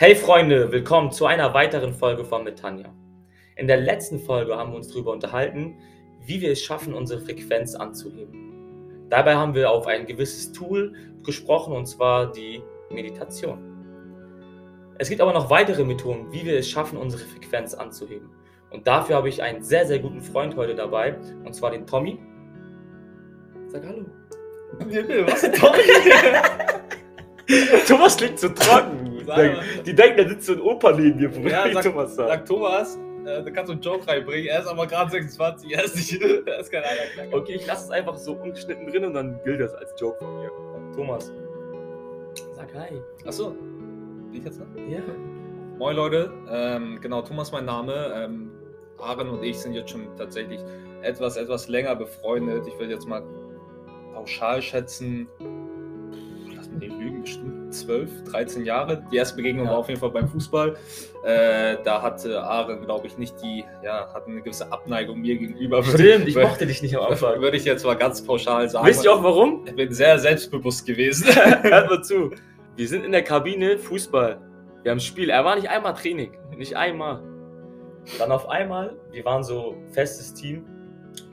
Hey Freunde, willkommen zu einer weiteren Folge von mit Tanja. In der letzten Folge haben wir uns darüber unterhalten, wie wir es schaffen, unsere Frequenz anzuheben. Dabei haben wir auf ein gewisses Tool gesprochen und zwar die Meditation. Es gibt aber noch weitere Methoden, wie wir es schaffen, unsere Frequenz anzuheben. Und dafür habe ich einen sehr, sehr guten Freund heute dabei, und zwar den Tommy. Sag Hallo. Was, Tommy? Thomas klingt so trocken. Die denken, da sitzt so ein Opa neben dir, wo Ja, ich sag- Thomas sagt. Sag Thomas, äh, du kannst so einen Joke reinbringen. Er ist aber gerade 26, er ist nicht. Er ist kein einer Okay, ich lasse es einfach so ungeschnitten drin und dann gilt das als Joke von mir. Thomas. Sag Hi. Achso. Ich jetzt dran? Ja. Moin Leute, ähm, genau, Thomas mein Name. Ähm, Aaron und ich sind jetzt schon tatsächlich etwas, etwas länger befreundet. Ich würde jetzt mal pauschal schätzen, lass mich nicht lügen, bestimmt 12, 13 Jahre. Die erste Begegnung Ja. war auf jeden Fall beim Fußball. Äh, da hatte Aaron, glaube ich, nicht die, ja, hatte eine gewisse Abneigung mir gegenüber. Stimmt, ich mochte dich nicht am Anfang. Würde ich jetzt mal ganz pauschal sagen. Wisst ihr auch warum? Ich bin sehr selbstbewusst gewesen. Hört mal zu. Wir sind in der Kabine Fußball. Wir haben ein Spiel. Er war nicht einmal Training. Nicht einmal. Dann auf einmal, wir waren so festes Team,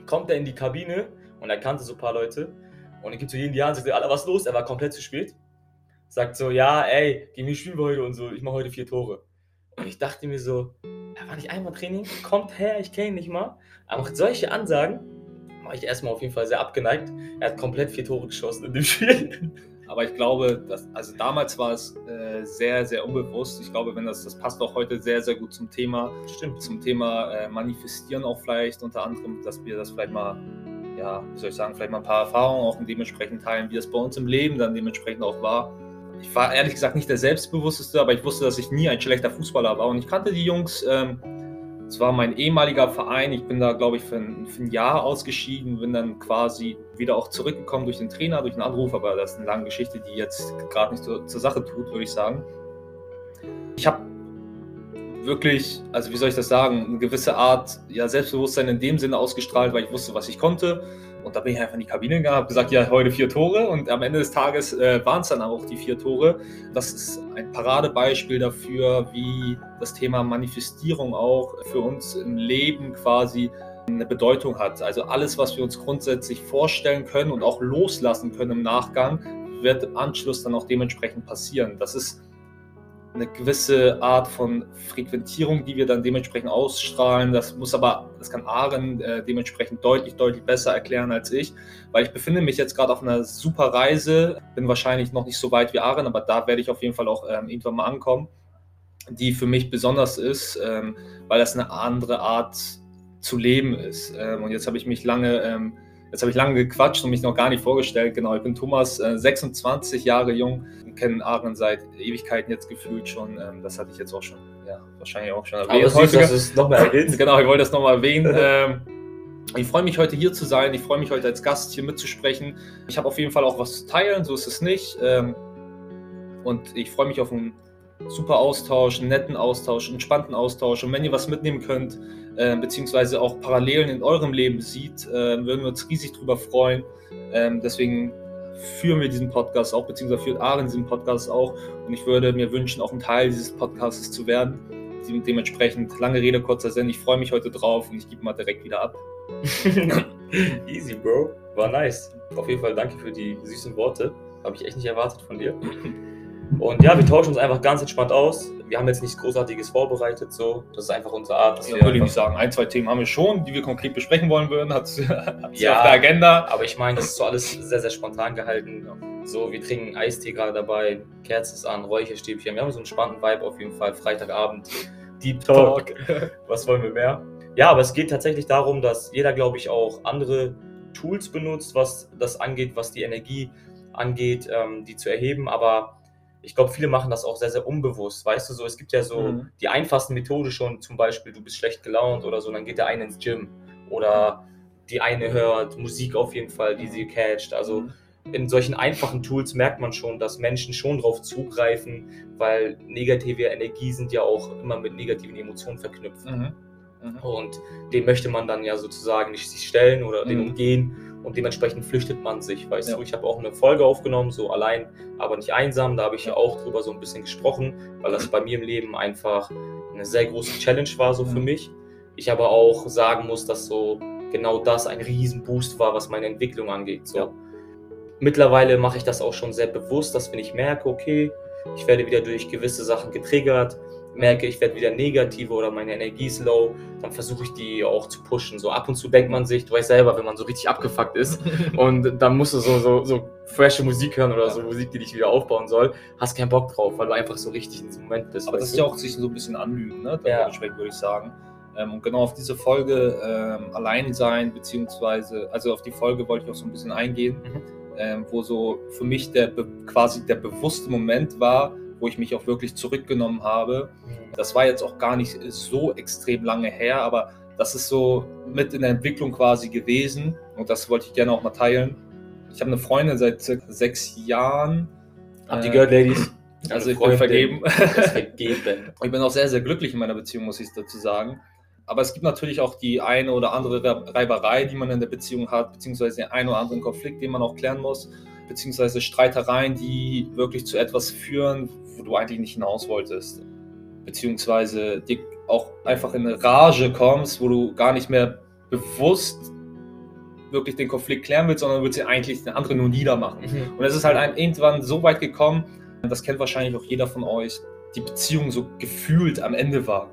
kommt er in die Kabine und er kannte so ein paar Leute. Und dann gibt so jeden Jahr und sagt, Alter, was ist los? Er war komplett zu spät. Sagt so, ja, ey, gegen mich spielen wir heute und so. Ich mache heute vier Tore. Und ich dachte mir so, er war nicht einmal Training, kommt her, ich kenne ihn nicht mal. Aber macht solche Ansagen, war ich erstmal auf jeden Fall sehr abgeneigt. Er hat komplett vier Tore geschossen in dem Spiel. Aber ich glaube, dass, also damals war es äh, sehr, sehr unbewusst. Ich glaube, wenn das, das passt auch heute sehr, sehr gut zum Thema, Stimmt. zum Thema äh, Manifestieren auch vielleicht unter anderem, dass wir das vielleicht mal, ja, wie soll ich sagen, vielleicht mal ein paar Erfahrungen auch dementsprechend teilen, wie das bei uns im Leben dann dementsprechend auch war. Ich war ehrlich gesagt nicht der selbstbewussteste, aber ich wusste, dass ich nie ein schlechter Fußballer war und ich kannte die Jungs. Ähm, es war mein ehemaliger Verein. Ich bin da, glaube ich, für ein, für ein Jahr ausgeschieden, bin dann quasi wieder auch zurückgekommen durch den Trainer, durch einen Anruf, aber das ist eine lange Geschichte, die jetzt gerade nicht zur, zur Sache tut, würde ich sagen. Ich habe wirklich, also wie soll ich das sagen, eine gewisse Art ja, Selbstbewusstsein in dem Sinne ausgestrahlt, weil ich wusste, was ich konnte. Und da bin ich einfach in die Kabine gegangen, habe gesagt, ja, heute vier Tore. Und am Ende des Tages äh, waren es dann auch die vier Tore. Das ist ein Paradebeispiel dafür, wie das Thema Manifestierung auch für uns im Leben quasi eine Bedeutung hat. Also alles, was wir uns grundsätzlich vorstellen können und auch loslassen können im Nachgang, wird im Anschluss dann auch dementsprechend passieren. Das ist eine gewisse Art von Frequentierung, die wir dann dementsprechend ausstrahlen. Das muss aber, das kann Aaron äh, dementsprechend deutlich, deutlich besser erklären als ich, weil ich befinde mich jetzt gerade auf einer super Reise, bin wahrscheinlich noch nicht so weit wie Aaron, aber da werde ich auf jeden Fall auch ähm, irgendwann mal ankommen, die für mich besonders ist, ähm, weil das eine andere Art zu leben ist. Ähm, und jetzt habe ich mich lange ähm, Jetzt habe ich lange gequatscht und mich noch gar nicht vorgestellt. Genau, ich bin Thomas, äh, 26 Jahre jung und kenne Aaron seit Ewigkeiten jetzt gefühlt schon. Ähm, das hatte ich jetzt auch schon, ja, wahrscheinlich auch schon Aber süß, dass du es nochmal erwähnst. Genau, ich wollte das nochmal erwähnen. ähm, ich freue mich heute hier zu sein. Ich freue mich heute als Gast hier mitzusprechen. Ich habe auf jeden Fall auch was zu teilen, so ist es nicht. Ähm, und ich freue mich auf einen super Austausch, einen netten Austausch, einen entspannten Austausch. Und wenn ihr was mitnehmen könnt, äh, beziehungsweise auch Parallelen in eurem Leben sieht, äh, würden wir uns riesig drüber freuen. Ähm, deswegen führen wir diesen Podcast auch, beziehungsweise führt Aaron diesen Podcast auch. Und ich würde mir wünschen, auch ein Teil dieses Podcasts zu werden. Dem- Dementsprechend lange Rede, kurzer Sinn. Ich freue mich heute drauf und ich gebe mal direkt wieder ab. Easy, Bro. War nice. Auf jeden Fall danke für die süßen Worte. Habe ich echt nicht erwartet von dir. Und ja, wir tauschen uns einfach ganz entspannt aus. Wir haben jetzt nichts Großartiges vorbereitet, so. Das ist einfach unsere Art. Dass Ja, würde ich nicht sagen. Ein, zwei Themen haben wir schon, die wir konkret besprechen wollen würden. Hat Ja. auf der Agenda. Aber ich meine, das ist so alles sehr, sehr spontan gehalten. So, wir trinken Eistee gerade dabei, Kerze ist an, Räucherstäbchen. Wir haben so einen spannenden Vibe auf jeden Fall. Freitagabend, Deep Talk. Was wollen wir mehr? Ja, aber es geht tatsächlich darum, dass jeder, glaube ich, auch andere Tools benutzt, was das angeht, was die Energie angeht, ähm, die zu erheben. Aber ich glaube, viele machen das auch sehr, sehr unbewusst. Weißt du, so, es gibt ja so Mhm. die einfachsten Methoden schon, zum Beispiel, du bist schlecht gelaunt oder so, dann geht der eine ins Gym. Oder die eine hört Musik auf jeden Fall, die sie catcht. Also in solchen einfachen Tools merkt man schon, dass Menschen schon drauf zugreifen, weil negative Energie sind ja auch immer mit negativen Emotionen verknüpft. Mhm. Mhm. Und dem möchte man dann ja sozusagen nicht sich stellen oder den Mhm. umgehen. Und dementsprechend flüchtet man sich, weißt Ja. du. Ich habe auch eine Folge aufgenommen, so allein, aber nicht einsam. Da habe ich ja auch drüber so ein bisschen gesprochen, weil das bei mir im Leben einfach eine sehr große Challenge war, so für Ja. mich. Ich aber auch sagen muss, dass so genau das ein Riesenboost war, was meine Entwicklung angeht. So. Ja. Mittlerweile mache ich das auch schon sehr bewusst, dass wenn ich merke, okay, ich werde wieder durch gewisse Sachen getriggert, merke, ich werde wieder negative oder meine Energie ist low, dann versuche ich die auch zu pushen. So ab und zu denkt man sich, du weißt selber, wenn man so richtig abgefuckt ist und dann musst du so, so, so frische Musik hören oder Ja. so Musik, die dich wieder aufbauen soll, hast keinen Bock drauf, weil du einfach so richtig in diesem Moment bist. Aber das ist du? ja auch sich so ein bisschen anlügen, ne? Ja. Dementsprechend würde ich sagen. Ähm, und genau auf diese Folge ähm, allein sein, beziehungsweise, also auf die Folge wollte ich auch so ein bisschen eingehen, Mhm. ähm, wo so für mich der quasi der bewusste Moment war, wo ich mich auch wirklich zurückgenommen habe. Das war jetzt auch gar nicht so extrem lange her, aber das ist so mit in der Entwicklung quasi gewesen und das wollte ich gerne auch mal teilen. Ich habe eine Freundin seit circa sechs Jahren. Habt ihr Äh, gehört, Ladies? Also ich bin vergeben. vergeben. Ich bin auch sehr, sehr glücklich in meiner Beziehung, muss ich dazu sagen. Aber es gibt natürlich auch die eine oder andere Re- Reiberei, die man in der Beziehung hat, beziehungsweise den einen oder anderen Konflikt, den man auch klären muss, beziehungsweise Streitereien, die wirklich zu etwas führen, wo du eigentlich nicht hinaus wolltest. Beziehungsweise dir auch einfach in eine Rage kommst, wo du gar nicht mehr bewusst wirklich den Konflikt klären willst, sondern willst dir eigentlich den anderen nur niedermachen. Und es ist halt einem irgendwann so weit gekommen, das kennt wahrscheinlich auch jeder von euch, die Beziehung so gefühlt am Ende war.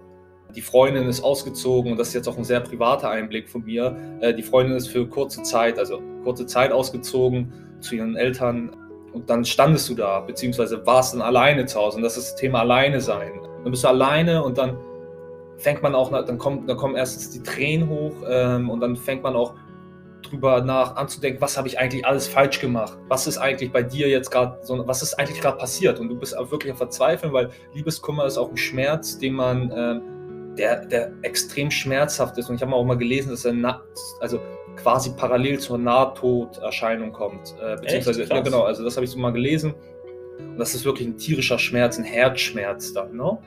Die Freundin ist ausgezogen und das ist jetzt auch ein sehr privater Einblick von mir. Äh, Die Freundin ist für kurze Zeit, also kurze Zeit ausgezogen zu ihren Eltern und dann standest du da, beziehungsweise warst dann alleine zu Hause und das ist das Thema alleine sein. Dann bist du alleine und dann fängt man auch, dann kommt, dann kommen erstens die Tränen hoch ähm, und dann fängt man auch drüber nach anzudenken, was habe ich eigentlich alles falsch gemacht? Was ist eigentlich bei dir jetzt gerade so, was ist eigentlich gerade passiert? Und du bist wirklich am Verzweifeln, weil Liebeskummer ist auch ein Schmerz, den man, ähm, der, der extrem schmerzhaft ist. Und ich habe auch mal gelesen, dass er also quasi parallel zur Nahtoderscheinung kommt. Äh, beziehungsweise, Echt? Ja genau, also das habe ich so mal gelesen. Und das ist wirklich ein tierischer Schmerz, ein Herzschmerz dann. Ne?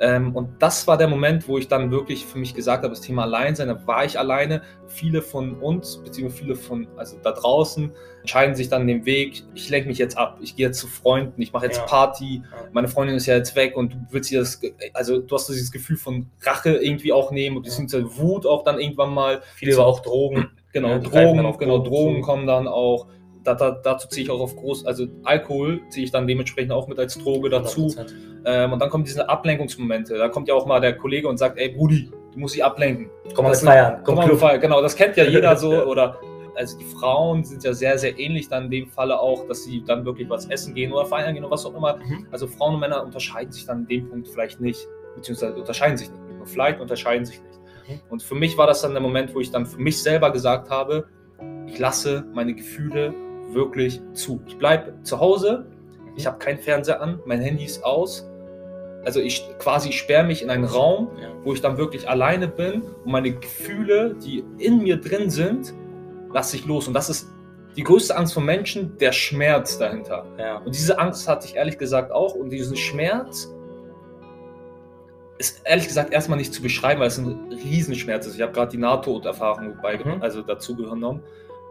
Ähm, und das war der Moment, wo ich dann wirklich für mich gesagt habe, das Thema Alleinsein, da war ich alleine. Viele von uns, beziehungsweise viele von, also da draußen, entscheiden sich dann den Weg, ich lenke mich jetzt ab, ich gehe jetzt zu Freunden, ich mache jetzt Ja. Party, Ja. meine Freundin ist ja jetzt weg und du willst dir das, also du hast dieses Gefühl von Rache irgendwie auch nehmen, beziehungsweise Wut auch dann irgendwann mal. Viele aber auch Drogen. Genau, Ja, dann Drogen, auf genau, Drogen kommen dann auch. Da, da, dazu ziehe ich auch auf groß, also Alkohol ziehe ich dann dementsprechend auch mit als Droge dazu. 100%. Ähm, und dann kommen diese Ablenkungsmomente. Da kommt ja auch mal der Kollege und sagt, ey Brudi, du musst dich ablenken. Komm mal feiern. Komm Komm, mal. Fall. Genau, das kennt ja jeder so. Oder also die Frauen sind ja sehr, sehr ähnlich dann in dem Falle auch, dass sie dann wirklich was essen gehen oder feiern gehen oder was auch immer. Mhm. Also Frauen und Männer unterscheiden sich dann in dem Punkt vielleicht nicht, beziehungsweise unterscheiden sich nicht. Vielleicht unterscheiden sich nicht. Mhm. Und für mich war das dann der Moment, wo ich dann für mich selber gesagt habe, ich lasse meine Gefühle wirklich zu. Ich bleibe zu Hause, ich habe keinen Fernseher an, mein Handy ist aus. Also ich quasi sperre mich in einen Raum, wo ich dann wirklich alleine bin und meine Gefühle, die in mir drin sind, lasse ich los. Und das ist die größte Angst von Menschen, der Schmerz dahinter. Ja. Und diese Angst hatte ich ehrlich gesagt auch. Und diesen Schmerz ist ehrlich gesagt erstmal nicht zu beschreiben, weil es ein Riesenschmerz ist. Ich habe gerade die Nahtoderfahrung bei, Mhm. also dazu genommen.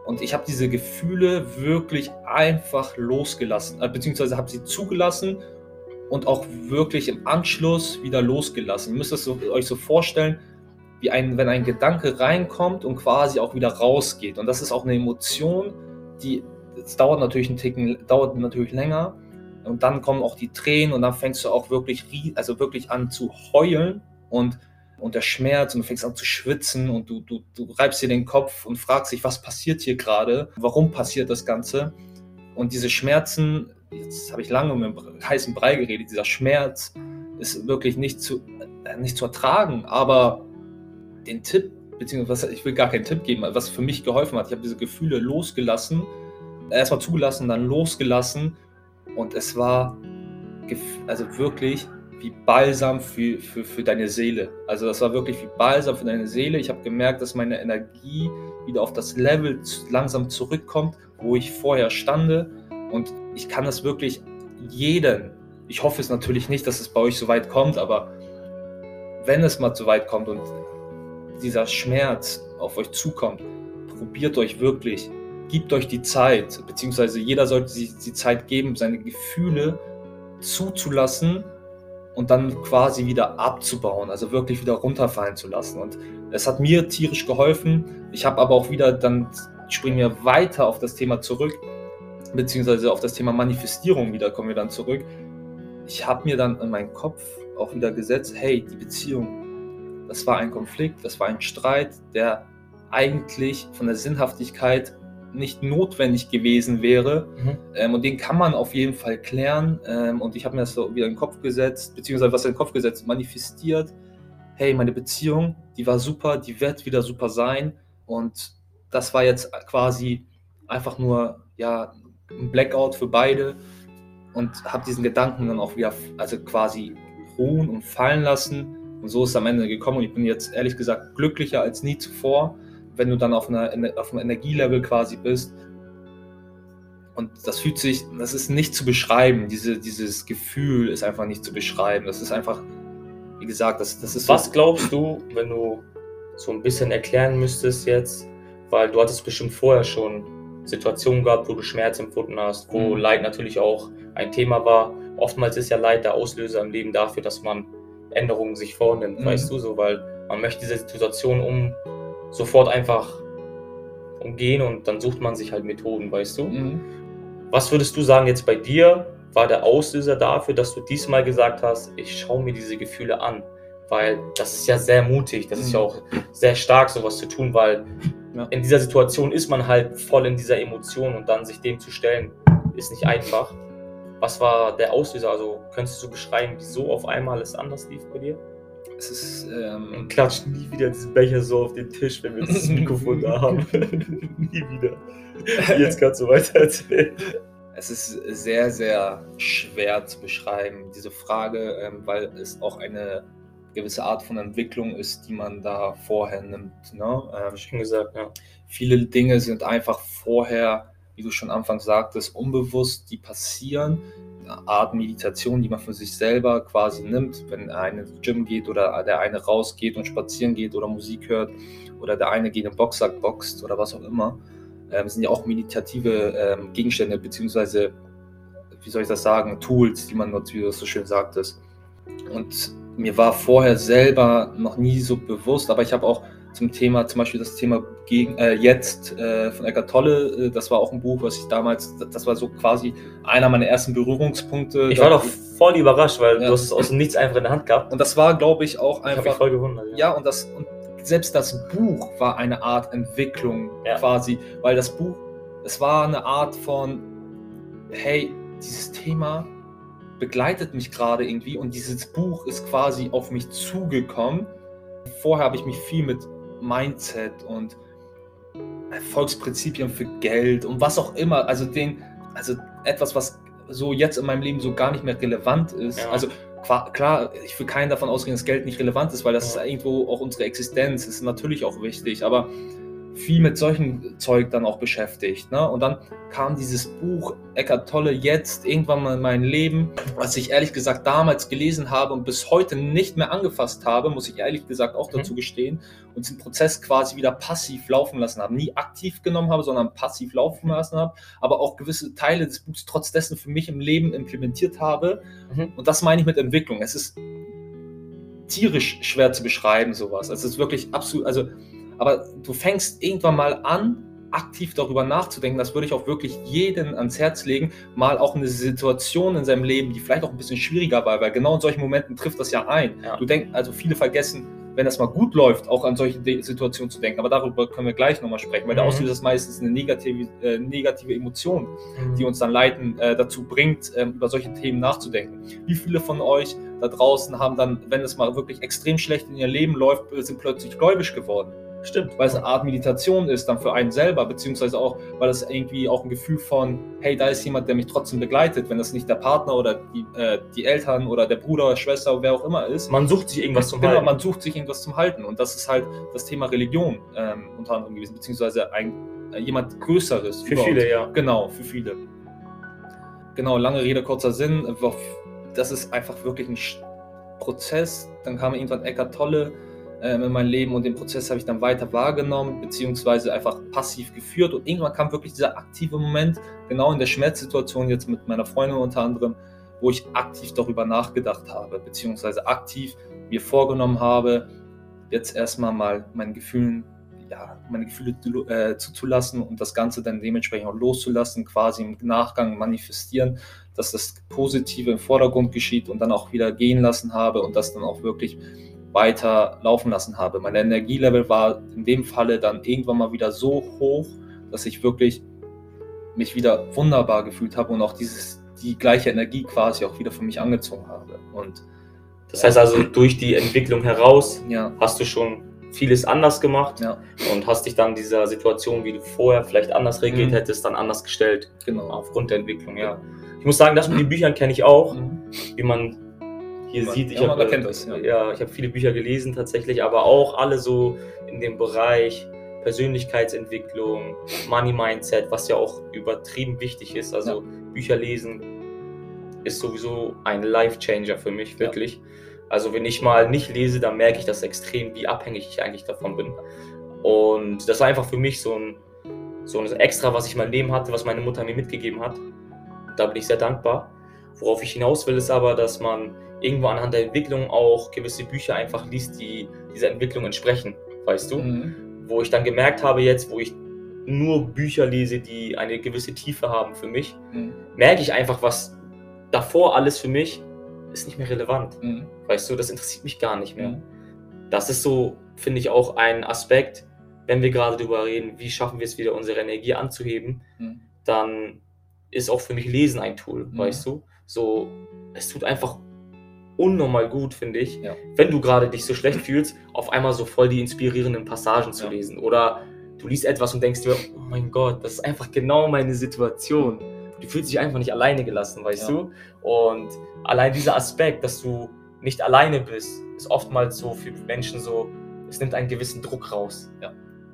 Und ich habe diese Gefühle wirklich einfach losgelassen, äh, beziehungsweise habe sie zugelassen und auch wirklich im Anschluss wieder losgelassen. Ihr müsst es so, euch so vorstellen, wie ein, wenn ein Gedanke reinkommt und quasi auch wieder rausgeht. Und das ist auch eine Emotion, die, dauert natürlich einen Ticken, dauert natürlich länger. Und dann kommen auch die Tränen und dann fängst du auch wirklich, also wirklich an zu heulen und, und der Schmerz und du fängst an zu schwitzen und du, du, du reibst dir den Kopf und fragst dich, was passiert hier gerade? Warum passiert das Ganze? Und diese Schmerzen, jetzt habe ich lange um den heißen Brei geredet, dieser Schmerz ist wirklich nicht zu, äh, nicht zu ertragen, aber den Tipp, beziehungsweise ich will gar keinen Tipp geben, was für mich geholfen hat, ich habe diese Gefühle losgelassen, erstmal zugelassen, dann losgelassen und es war also wirklich wie Balsam für, für, für deine Seele. Also das war wirklich wie Balsam für deine Seele. Ich habe gemerkt, dass meine Energie wieder auf das Level langsam zurückkommt, wo ich vorher stande. Und ich kann das wirklich jeden, ich hoffe es natürlich nicht, dass es bei euch so weit kommt, aber wenn es mal so weit kommt und dieser Schmerz auf euch zukommt, probiert euch wirklich gebt euch die Zeit, beziehungsweise jeder sollte sich die Zeit geben, seine Gefühle zuzulassen und dann quasi wieder abzubauen, also wirklich wieder runterfallen zu lassen. Und es hat mir tierisch geholfen. Ich habe aber auch wieder, dann springen wir weiter auf das Thema zurück, beziehungsweise auf das Thema Manifestierung wieder kommen wir dann zurück. Ich habe mir dann in meinen Kopf auch wieder gesetzt, hey, die Beziehung, das war ein Konflikt, das war ein Streit, der eigentlich von der Sinnhaftigkeit nicht notwendig gewesen wäre. Mhm. Ähm, und den kann man auf jeden Fall klären. Ähm, und ich habe mir das so wieder in den Kopf gesetzt, beziehungsweise was in den Kopf gesetzt, manifestiert. Hey, meine Beziehung, die war super, die wird wieder super sein. Und das war jetzt quasi einfach nur ja, ein Blackout für beide. Und habe diesen Gedanken dann auch wieder, also quasi ruhen und fallen lassen. Und so ist es am Ende gekommen. Und ich bin jetzt ehrlich gesagt glücklicher als nie zuvor wenn du dann auf, einer, auf einem Energielevel quasi bist. Und das fühlt sich, das ist nicht zu beschreiben. Diese, dieses Gefühl ist einfach nicht zu beschreiben. Das ist einfach, wie gesagt, das, das ist. Was glaubst du, wenn du so ein bisschen erklären müsstest jetzt, weil du hattest bestimmt vorher schon Situationen gehabt, wo du Schmerz empfunden hast, wo mhm. Leid natürlich auch ein Thema war. Oftmals ist ja Leid der Auslöser im Leben dafür, dass man Änderungen sich vornimmt, mhm. weißt du so, weil man möchte diese Situation um sofort einfach umgehen und dann sucht man sich halt Methoden, weißt du? Mhm. Was würdest du sagen jetzt bei dir war der Auslöser dafür, dass du diesmal gesagt hast, ich schaue mir diese Gefühle an? Weil das ist ja sehr mutig, das mhm. ist ja mhm. auch sehr stark, sowas zu tun, weil ja. in dieser Situation ist man halt voll in dieser Emotion und dann sich dem zu stellen, ist nicht einfach. Was war der Auslöser? Also könntest du beschreiben, wieso auf einmal es anders lief bei dir? Es ist. Ähm, und klatschen nie wieder diesen Becher so auf den Tisch, wenn wir das Mikrofon da haben. nie wieder. Jetzt kannst du weiter erzählen. Es ist sehr, sehr schwer zu beschreiben, diese Frage, ähm, weil es auch eine gewisse Art von Entwicklung ist, die man da vorher nimmt. Ne? Ähm, Schon gesagt, ja. Viele Dinge sind einfach vorher, wie du schon anfangs sagtest, unbewusst, die passieren Art Meditation, die man für sich selber quasi nimmt, wenn eine ins Gym geht oder der eine rausgeht und spazieren geht oder Musik hört oder der eine gegen den Boxsack boxt oder was auch immer, ähm, sind ja auch meditative ähm, Gegenstände beziehungsweise, wie soll ich das sagen, Tools, die man nutzt, wie du das so schön sagtest. Und mir war vorher selber noch nie so bewusst, aber ich habe auch zum Thema, zum Beispiel das Thema gegen, äh, Jetzt äh, von Eckart Tolle. Äh, das war auch ein Buch, was ich damals, das war so quasi einer meiner ersten Berührungspunkte. Ich war doch voll überrascht, weil ja. du hast es aus dem Nichts einfach in der Hand gehabt. Und das war, glaube ich, auch einfach. Ich voll gewundert. Ja, ja und, das, und selbst das Buch war eine Art Entwicklung ja. quasi, weil das Buch, es war eine Art von, hey, dieses Thema begleitet mich gerade irgendwie und dieses Buch ist quasi auf mich zugekommen. Vorher habe ich mich viel mit Mindset und Erfolgsprinzipien für Geld und was auch immer. Also den, also etwas, was so jetzt in meinem Leben so gar nicht mehr relevant ist. Ja. Also klar, ich will keinen davon ausgehen, dass Geld nicht relevant ist, weil das ja. ist irgendwo auch unsere Existenz, das ist natürlich auch wichtig, aber viel mit solchen Zeug dann auch beschäftigt. Ne? Und dann kam dieses Buch Eckart Tolle jetzt irgendwann mal in mein Leben, was ich ehrlich gesagt damals gelesen habe und bis heute nicht mehr angefasst habe, muss ich ehrlich gesagt auch dazu mhm. gestehen, und den Prozess quasi wieder passiv laufen lassen habe. Nie aktiv genommen habe, sondern passiv laufen lassen habe, aber auch gewisse Teile des Buchs trotz dessen für mich im Leben implementiert habe. Mhm. Und das meine ich mit Entwicklung. Es ist tierisch schwer zu beschreiben, sowas. Es ist wirklich absolut, also aber du fängst irgendwann mal an, aktiv darüber nachzudenken. Das würde ich auch wirklich jedem ans Herz legen, mal auch eine Situation in seinem Leben, die vielleicht auch ein bisschen schwieriger war, weil genau in solchen Momenten trifft das ja ein. Ja. Du denkst, also viele vergessen, wenn das mal gut läuft, auch an solche Situationen zu denken. Aber darüber können wir gleich nochmal sprechen, weil mhm. der Auslöser ist meistens eine negative, äh, negative Emotion, mhm. die uns dann leiten, äh, dazu bringt, äh, über solche Themen nachzudenken. Wie viele von euch da draußen haben dann, wenn es mal wirklich extrem schlecht in ihr Leben läuft, sind plötzlich gläubisch geworden? Stimmt. Weil es eine Art Meditation ist dann für einen selber, beziehungsweise auch, weil es irgendwie auch ein Gefühl von, hey, da ist jemand, der mich trotzdem begleitet, wenn das nicht der Partner oder die, äh, die Eltern oder der Bruder oder Schwester oder wer auch immer ist. Man sucht sich irgendwas zum genau, Halten. man sucht sich irgendwas zum Halten. Und das ist halt das Thema Religion ähm, unter anderem gewesen, beziehungsweise ein, äh, jemand Größeres. Für überhaupt. viele, ja. Genau, für viele. Genau, lange Rede, kurzer Sinn. Das ist einfach wirklich ein Prozess. Dann kam irgendwann Eckart Tolle ähm, in meinem Leben und den Prozess habe ich dann weiter wahrgenommen, beziehungsweise einfach passiv geführt. Und irgendwann kam wirklich dieser aktive Moment, genau in der Schmerzsituation jetzt mit meiner Freundin unter anderem, wo ich aktiv darüber nachgedacht habe, beziehungsweise aktiv mir vorgenommen habe, jetzt erstmal mal meinen Gefühlen, ja, meine Gefühle äh, zuzulassen und das Ganze dann dementsprechend auch loszulassen, quasi im Nachgang manifestieren, dass das Positive im Vordergrund geschieht und dann auch wieder gehen lassen habe und das dann auch wirklich weiter laufen lassen habe. Mein Energielevel war in dem Falle dann irgendwann mal wieder so hoch, dass ich wirklich mich wieder wunderbar gefühlt habe und auch dieses, die gleiche Energie quasi auch wieder für mich angezogen habe. Und das heißt also, durch die Entwicklung heraus ja. hast du schon vieles anders gemacht ja. und hast dich dann dieser Situation, wie du vorher vielleicht anders reagiert Mhm. hättest, dann anders gestellt. genau. Aufgrund der Entwicklung, ja. Ich muss sagen, das mit den Büchern kenne ich auch, Mhm. wie man hier Man- sieht. Ich ja, man habe erkennt das, ja. ja, ich habe viele Bücher gelesen tatsächlich, aber auch alle so in dem Bereich Persönlichkeitsentwicklung, Money Mindset, was ja auch übertrieben wichtig ist. Also Bücher lesen ist sowieso ein Life Changer für mich, Ja. wirklich. Also wenn ich mal nicht lese, dann merke ich das extrem, wie abhängig ich eigentlich davon bin. Und das war einfach für mich so ein, so ein Extra, was ich in meinem Leben hatte, was meine Mutter mir mitgegeben hat. Da bin ich sehr dankbar. Worauf ich hinaus will, ist aber, dass man irgendwo anhand der Entwicklung auch gewisse Bücher einfach liest, die dieser Entwicklung entsprechen, weißt du? Mhm. Wo ich dann gemerkt habe jetzt, wo ich nur Bücher lese, die eine gewisse Tiefe haben für mich, Mhm. merke ich einfach, was davor alles für mich ist nicht mehr relevant. Mhm. Weißt du, das interessiert mich gar nicht mehr. Mhm. Das ist so, finde ich, auch ein Aspekt, wenn wir gerade darüber reden, wie schaffen wir es wieder, unsere Energie anzuheben, Mhm. dann ist auch für mich Lesen ein Tool, Mhm. weißt du? So, es tut einfach unnormal gut, finde ich, Ja. wenn du gerade dich so schlecht fühlst, auf einmal so voll die inspirierenden Passagen zu Ja. lesen. Oder du liest etwas und denkst dir, oh mein Gott, das ist einfach genau meine Situation. Du fühlst dich einfach nicht alleine gelassen, weißt Ja. du? Und allein dieser Aspekt, dass du nicht alleine bist, ist oftmals so für Menschen so, es nimmt einen gewissen Druck raus. Ja.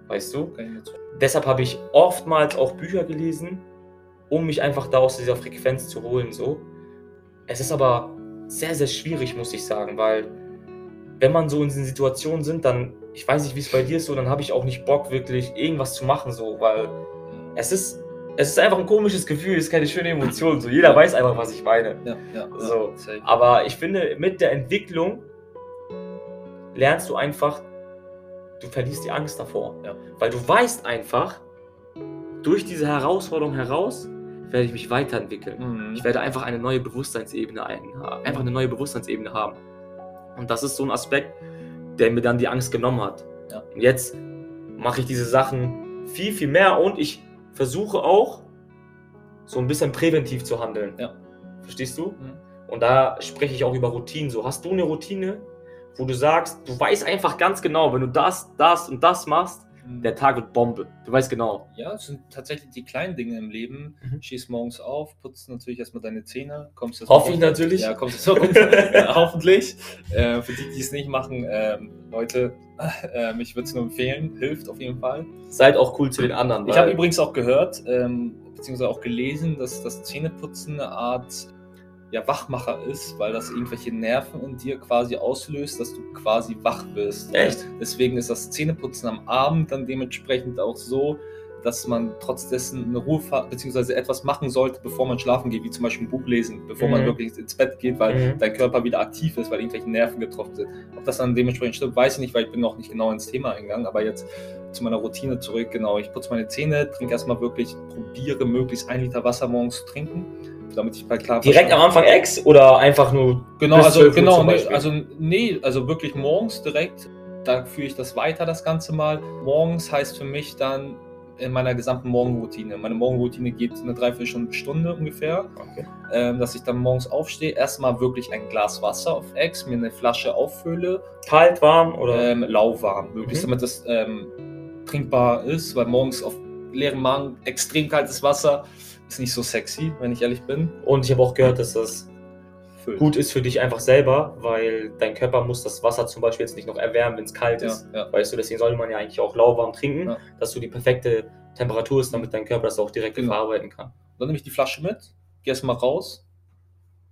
Weißt du? Zu- Deshalb habe ich oftmals auch Bücher gelesen, um mich einfach da aus dieser Frequenz zu holen. So. Es ist aber sehr, sehr schwierig, muss ich sagen, weil wenn man so in diesen Situationen sind, dann, ich weiß nicht, wie es bei dir ist, so, dann habe ich auch nicht Bock, wirklich irgendwas zu machen, so, weil es ist, es ist einfach ein komisches Gefühl, es ist keine schöne Emotion. So. Jeder weiß einfach, was ich meine. Ja, ja. So, ja. Aber ich finde, mit der Entwicklung lernst du einfach, du verlierst die Angst davor. Weil du weißt einfach, durch diese Herausforderung heraus werde ich mich weiterentwickeln. Mhm. Ich werde einfach eine neue Bewusstseinsebene ein, einfach eine neue Bewusstseinsebene haben. Und das ist so ein Aspekt, der mir dann die Angst genommen hat. Ja. Und jetzt mache ich diese Sachen viel, viel mehr und ich versuche auch, so ein bisschen präventiv zu handeln. Ja. Verstehst du? Mhm. Und da spreche ich auch über Routinen. So, hast du eine Routine, wo du sagst, du weißt einfach ganz genau, wenn du das, das und das machst, der Tag wird Bombe. Du weißt genau. Ja, es sind tatsächlich die kleinen Dinge im Leben. Mhm. Schießt morgens auf, putzt natürlich erstmal deine Zähne, kommst jetzt Hoffe ich natürlich. Ja, kommst jetzt mal runter. ja, hoffentlich. Äh, für die, die es nicht machen, ähm, Leute, ähm, ich würde es nur empfehlen, hilft auf jeden Fall. Seid auch cool zu den anderen. Ich habe übrigens auch gehört, ähm, beziehungsweise auch gelesen, dass das Zähneputzen eine Art ja, Wachmacher ist, weil das irgendwelche Nerven in dir quasi auslöst, dass du quasi wach wirst. Echt? Deswegen ist das Zähneputzen am Abend dann dementsprechend auch so, dass man trotz dessen eine Ruhe beziehungsweise etwas machen sollte, bevor man schlafen geht, wie zum Beispiel ein Buch lesen, bevor man Mhm. wirklich ins Bett geht, weil Mhm. dein Körper wieder aktiv ist, weil irgendwelche Nerven getroffen sind. Ob das dann dementsprechend stimmt, weiß ich nicht, weil ich bin noch nicht genau ins Thema eingegangen, aber jetzt zu meiner Routine zurück, genau, ich putze meine Zähne, trinke erstmal wirklich, probiere möglichst ein Liter Wasser morgens zu trinken, damit ich bei klar Direkt am Anfang Ex oder einfach nur. Genau, also 12 Uhr genau, nee, also nee, also wirklich morgens direkt, da führe ich das weiter, das Ganze mal. Morgens heißt für mich dann in meiner gesamten Morgenroutine. Meine Morgenroutine geht eine Dreiviertelstunde Stunde ungefähr, Okay. ähm, dass ich dann morgens aufstehe, erstmal wirklich ein Glas Wasser auf Ex, mir eine Flasche auffülle, Kalt, warm oder. ähm, lauwarm, möglichst, Mhm. damit das ähm, trinkbar ist, weil morgens auf leerem Magen extrem kaltes Wasser ist nicht so sexy, wenn ich ehrlich bin. Und ich habe auch gehört, dass das Füllt. gut ist für dich einfach selber, weil dein Körper muss das Wasser zum Beispiel jetzt nicht noch erwärmen, wenn es kalt Ja, ist. ja. Weißt du, deswegen sollte man ja eigentlich auch lauwarm trinken, Ja. dass du die perfekte Temperatur ist, damit dein Körper das auch direkt Genau. verarbeiten kann. Dann nehme ich die Flasche mit, gehe erstmal raus,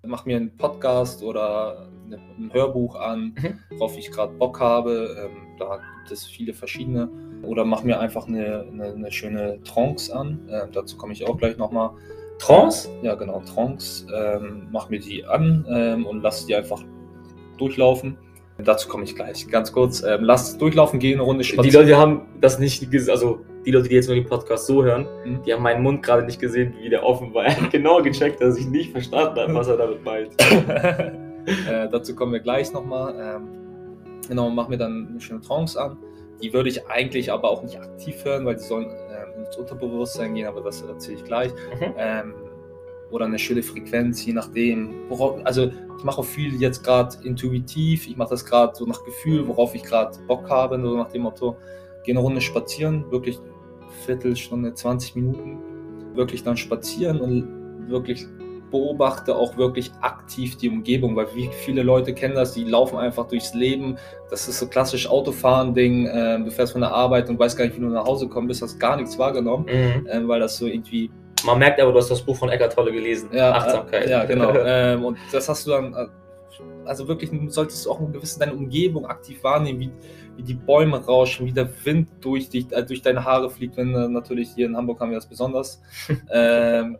mache mir einen Podcast oder eine, ein Hörbuch an, Mhm. worauf ich gerade Bock habe. Ähm, da gibt es viele verschiedene. Oder mache mir einfach eine, eine, eine schöne Trance an. Ähm, dazu komme ich auch gleich nochmal. Trance? Ja, genau, Trance. Ähm, mach mir die an ähm, und lass die einfach durchlaufen. Dazu komme ich gleich. Ganz kurz, ähm, lass durchlaufen gehen, eine Runde Die spazieren. Leute haben das nicht gesehen, also die Leute, die jetzt nur den Podcast so hören, Mhm. die haben meinen Mund gerade nicht gesehen, wie der offen war. Er hat genau gecheckt, dass ich nicht verstanden habe, was er damit meint. äh, dazu kommen wir gleich nochmal. Ähm, genau, mach mir dann eine schöne Trance an. Die würde ich eigentlich aber auch nicht aktiv hören, weil die sollen ähm, ins Unterbewusstsein gehen, aber das erzähle ich gleich. Mhm. Ähm, oder eine schöne Frequenz, je nachdem. Worauf, also ich mache auch viel jetzt gerade intuitiv, ich mache das gerade so nach Gefühl, worauf ich gerade Bock habe, so nach dem Motto, gehe eine Runde spazieren, wirklich Viertelstunde, 20 Minuten, wirklich dann spazieren und wirklich beobachte auch wirklich aktiv die Umgebung, weil wie viele Leute kennen das, die laufen einfach durchs Leben, das ist so klassisch Autofahren-Ding, äh, du fährst von der Arbeit und weißt gar nicht, wie du nach Hause kommen bist, hast gar nichts wahrgenommen, Mhm. äh, weil das so irgendwie Man merkt aber, du hast das Buch von Eckart Tolle gelesen. ja, Achtsamkeit. Ja, genau. ähm, und das hast du dann, äh, also wirklich solltest du auch ein bisschen deine Umgebung aktiv wahrnehmen, wie, wie die Bäume rauschen, wie der Wind durch, dich, äh, durch deine Haare fliegt, wenn äh, natürlich hier in Hamburg haben wir das besonders. ähm,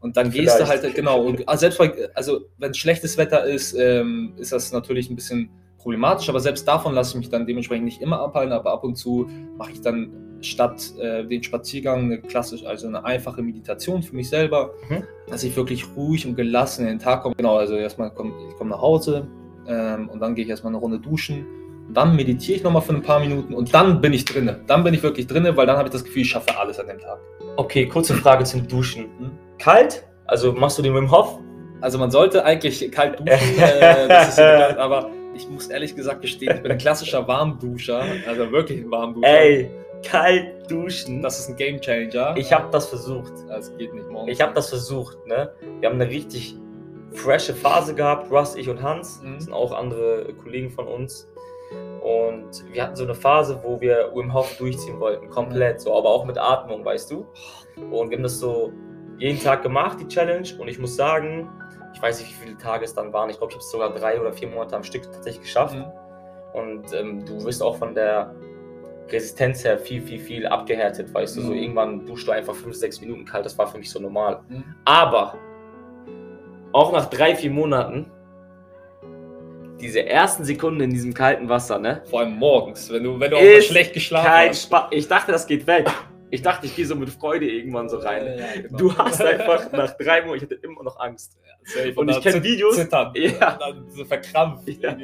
und dann gehst du Vielleicht. halt, genau, und also selbst bei, also wenn schlechtes Wetter ist, ähm, ist das natürlich ein bisschen problematisch, aber selbst davon lasse ich mich dann dementsprechend nicht immer abhalten, aber ab und zu mache ich dann statt äh, den Spaziergang eine klassisch, also eine einfache Meditation für mich selber, Mhm. dass ich wirklich ruhig und gelassen in den Tag komme. Genau, also erstmal komme ich komme nach Hause ähm, und dann gehe ich erstmal eine Runde duschen. Und dann meditiere ich nochmal für ein paar Minuten und dann bin ich drinne. Dann bin ich wirklich drinne, weil dann habe ich das Gefühl, ich schaffe alles an dem Tag. Okay, kurze Frage zum Duschen. Kalt? Also machst du den Wim Hof? Also man sollte eigentlich kalt duschen, äh, das ist ja aber ich muss ehrlich gesagt gestehen, ich bin ein klassischer Warmduscher, also wirklich ein Warmduscher. Ey, kalt duschen. Das ist ein Gamechanger. ich habe das versucht. Das geht nicht morgen. Ich habe das versucht, ne? Wir haben eine richtig frische Phase gehabt, Russ, ich und Hans. Mhm. Das sind auch andere Kollegen von uns. Und wir hatten so eine Phase, wo wir Wim Hof durchziehen wollten, komplett so, aber auch mit Atmung, weißt du? Und wir haben das so jeden Tag gemacht, die Challenge. Und ich muss sagen, ich weiß nicht, wie viele Tage es dann waren. Ich glaube, ich habe es sogar drei oder vier Monate am Stück tatsächlich geschafft. Mhm. Und ähm, du wirst auch von der Resistenz her viel, viel, viel abgehärtet, weißt du. So Mhm. irgendwann duschst du einfach fünf, sechs Minuten kalt, das war für mich so normal. Mhm. Aber auch nach drei, vier Monaten, diese ersten Sekunden in diesem kalten Wasser, ne? Vor allem morgens, wenn du, wenn du auch mal schlecht geschlafen Kein hast. Spaß. Ich dachte, das geht weg. Ich dachte, ich gehe so mit Freude irgendwann so rein. Ja, ja, genau. Du hast einfach nach drei Monaten, ich hatte immer noch Angst. Safe. Und ich dann kenn zit- Videos- Zittern. Ja. Und dann so verkrampft. Ja.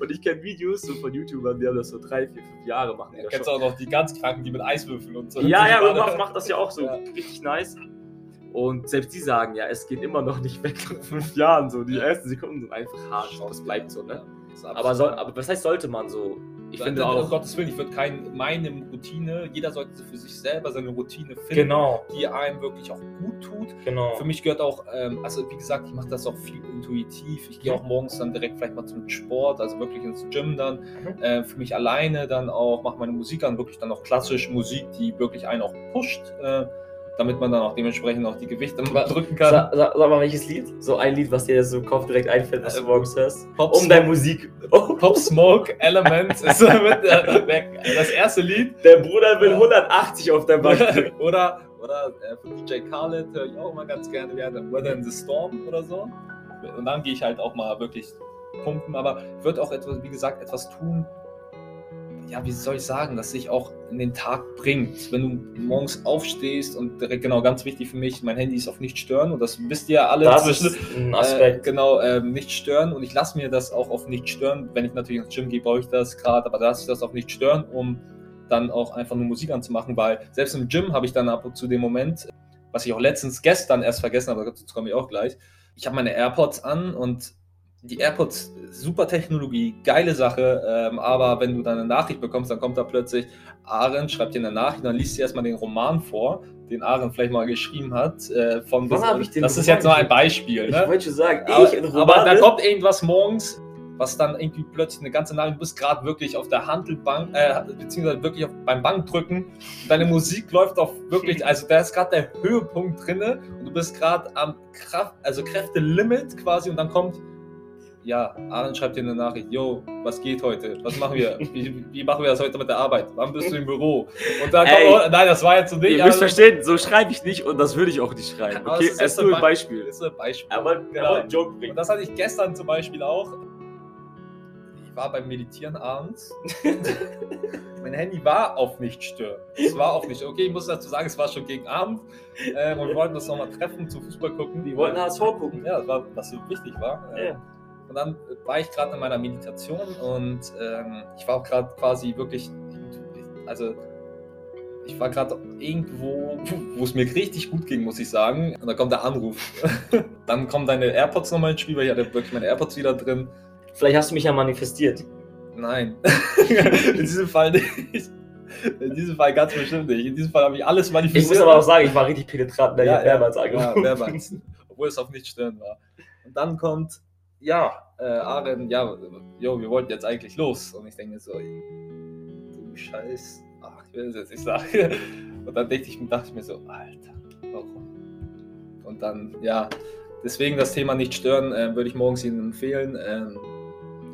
Und ich kenne Videos so von YouTubern, die haben das so drei, vier, fünf Jahre machen. Du das kennst schon. auch noch die ganz Kranken, die mit Eiswürfeln und so. Ja, ja, Badewanne. macht das ja auch so Ja. richtig nice. Und selbst die sagen ja, es geht immer noch nicht weg nach fünf Jahren. So, die ersten Sekunden sind einfach hart. Das bleibt so, ne? Aber, soll, aber was heißt, sollte man so? Ich finde Um auch. Gottes Willen, ich würde kein, meine Routine, jeder sollte für sich selber seine Routine finden, Genau, die einem wirklich auch gut tut. genau. Für mich gehört auch, ähm, also wie gesagt, ich mache das auch viel intuitiv. Ich gehe auch morgens dann direkt vielleicht mal zum Sport, also wirklich ins Gym dann. Mhm. Äh, für mich alleine dann auch, mache meine Musik an, wirklich dann auch klassisch Musik, die wirklich einen auch pusht, äh, damit man dann auch dementsprechend auch die Gewichte drücken kann. Sag, sag, sag mal, welches Lied? So ein Lied, was dir so im Kopf direkt einfällt, was du Äh, morgens hörst. Pop, Um deine Musik. Oh, Pop Smoke Elements ist äh, das erste Lied. der Bruder will 180 auf der Bank oder oder äh, von DJ Khaled höre ich auch immer ganz gerne gerne Weather in the Storm oder so. Und dann gehe ich halt auch mal wirklich pumpen. Aber ich würde auch etwas, wie gesagt, etwas tun, ja, wie soll ich sagen, das sich auch in den Tag bringt. Wenn du morgens aufstehst und direkt, genau, ganz wichtig für mich, mein Handy ist auf nicht stören und das wisst ihr ja alle. Das ist ein äh, Aspekt. genau, ähm, nicht stören und ich lasse mir das auch auf nicht stören. Wenn ich natürlich ins Gym gehe, brauche ich das gerade, aber da lasse ich das auf nicht stören, um dann auch einfach nur Musik anzumachen, weil selbst im Gym habe ich dann ab und zu den Moment, was ich auch letztens gestern erst vergessen habe, dazu komme ich auch gleich. Ich habe meine AirPods an und die AirPods, super Technologie, geile Sache, ähm, aber wenn du dann eine Nachricht bekommst, dann kommt da plötzlich, Aaron schreibt dir eine Nachricht, dann liest du erstmal den Roman vor, den Aaron vielleicht mal geschrieben hat. Äh, von Wann hab ich den das ist jetzt nur ein? Beispiel. Ich Ne? wollte schon sagen, Aber, ich in aber da kommt irgendwas morgens, was dann irgendwie plötzlich eine ganze Nacht, du bist gerade wirklich auf der Handelbank, äh, beziehungsweise wirklich auf, beim Bankdrücken, deine Musik läuft auf wirklich, also da ist gerade der Höhepunkt drinne und du bist gerade am Kraft, also Kräftelimit quasi und dann kommt, ja, Aaron schreibt dir eine Nachricht, yo, was geht heute? Was machen wir? Wie, wie machen wir das heute mit der Arbeit? Wann bist du im Büro? Und dann Ey, kommt, oh, nein, das war jetzt so nicht. Ihr müsst verstehen, so schreibe ich nicht und das würde ich auch nicht schreiben. Aber Okay, es ist nur ein ein Beispiel. Das ist ein Beispiel. Er wollte Genau. einen Joke Und bringen. das hatte ich gestern zum Beispiel auch. Ich war beim Meditieren abends. mein Handy war auf nicht stören. Es war auf nicht. Okay, ich muss dazu sagen, es war schon gegen Abend. Äh, und wir wollten uns nochmal treffen zum Fußball gucken. Die wollten HSV gucken. Ja, das war, was so wichtig war. Äh. Und dann war ich gerade in meiner Meditation und ähm, ich war auch gerade quasi wirklich, also ich war gerade irgendwo, wo es mir richtig gut ging, muss ich sagen. Und dann kommt der Anruf. dann kommen deine AirPods nochmal ins Spiel, weil ich hatte wirklich meine AirPods wieder drin. Vielleicht hast du mich ja manifestiert. Nein. In diesem Fall nicht. In diesem Fall ganz bestimmt nicht. In diesem Fall habe ich alles manifestiert. Ich muss aber auch sagen, ich war richtig penetrant, der Ja, ja, mehrmals Ja, angerufen. mehrmals. Obwohl es auf nicht stören war. Und dann kommt, ja, äh, Aaron, ja, jo, wir wollten jetzt eigentlich los. Und ich denke so, du Scheiß, ach, ich will es jetzt nicht sagen. Und dann dachte ich, dachte ich mir so, Alter, warum? Und dann, ja, deswegen das Thema nicht stören, äh, würde ich morgens Ihnen empfehlen. Ähm,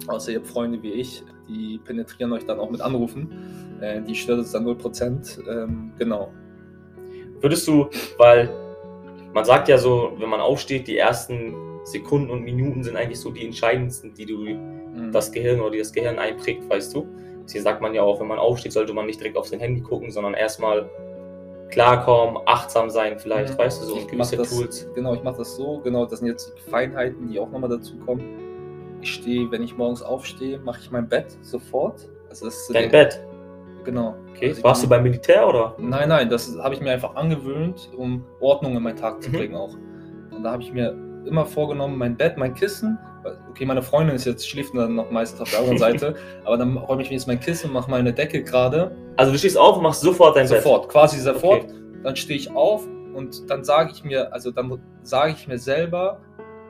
außer ihr habt Freunde wie ich, die penetrieren euch dann auch mit Anrufen. Äh, die stört es dann 0%. Ähm, genau. Würdest du, weil man sagt ja so, wenn man aufsteht, die ersten Sekunden und Minuten sind eigentlich so die entscheidendsten, die du Mhm. das Gehirn oder die das Gehirn einprägt, weißt du? Deswegen sagt man ja auch, wenn man aufsteht, sollte man nicht direkt auf sein Handy gucken, sondern erstmal klarkommen, achtsam sein, vielleicht, Mhm. weißt du, so Ich und gewisse das, Tools. Genau, ich mache das so. Genau, das sind jetzt die Feinheiten, die auch nochmal dazu kommen. Ich stehe, wenn ich morgens aufstehe, mache ich mein Bett sofort. Also Dein Bett. Genau. Okay. Also Warst du beim Militär oder? Nein, nein, das habe ich mir einfach angewöhnt, um Ordnung in meinen Tag zu Mhm. bringen auch. Und da habe ich mir immer vorgenommen, mein Bett, mein Kissen. Okay, meine Freundin ist jetzt schläft dann noch meistens auf der anderen Seite, aber dann räume ich mir jetzt mein Kissen, mache meine Decke gerade Also du stehst auf und machst sofort dein sofort, quasi Bett. sofort. Okay. Dann stehe ich auf und dann sage ich mir, also dann sage ich mir selber,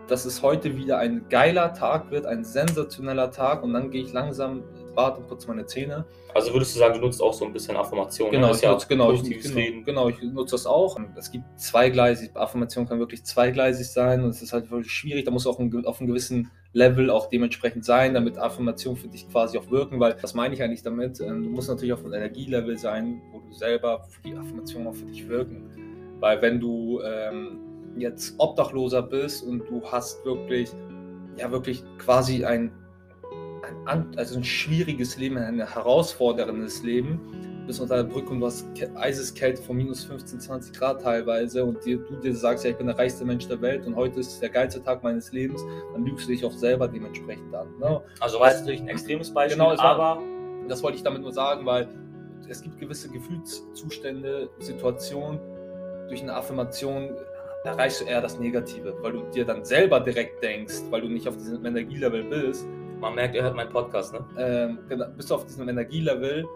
dass es heute wieder ein geiler Tag wird, ein sensationeller Tag und dann gehe ich langsam Bad und putze meine Zähne. Also würdest du sagen, du nutzt auch so ein bisschen Affirmation. Genau, ne? ich nutze, genau, ich, genau, genau, ich nutze das auch. Es gibt zweigleisig, Affirmation kann wirklich zweigleisig sein und es ist halt wirklich schwierig, da muss auch ein, auf einem gewissen Level auch dementsprechend sein, damit Affirmation für dich quasi auch wirken, weil was meine ich eigentlich damit? Ähm, Du musst natürlich auf einem Energielevel sein, wo du selber für die Affirmation auch für dich wirken. Weil wenn du ähm, jetzt Obdachloser bist und du hast wirklich, ja wirklich quasi ein, ein, also ein schwieriges Leben, ein herausforderndes Leben, du bist unter der Brücke und du hast Eiseskälte von minus 15, 20 Grad teilweise und dir, du dir sagst, ja, ich bin der reichste Mensch der Welt und heute ist der geilste Tag meines Lebens, dann lügst du dich auch selber dementsprechend an. Ne? Also es natürlich ein extremes Beispiel, Genau, aber Das wollte ich damit nur sagen, weil es gibt gewisse Gefühlszustände, Situationen, durch eine Affirmation erreichst du eher das Negative, weil du dir dann selber direkt denkst, weil du nicht auf diesem Energielevel bist, man merkt, er hört meinen Podcast, ne? ähm, genau, bist du auf diesem Energielevel,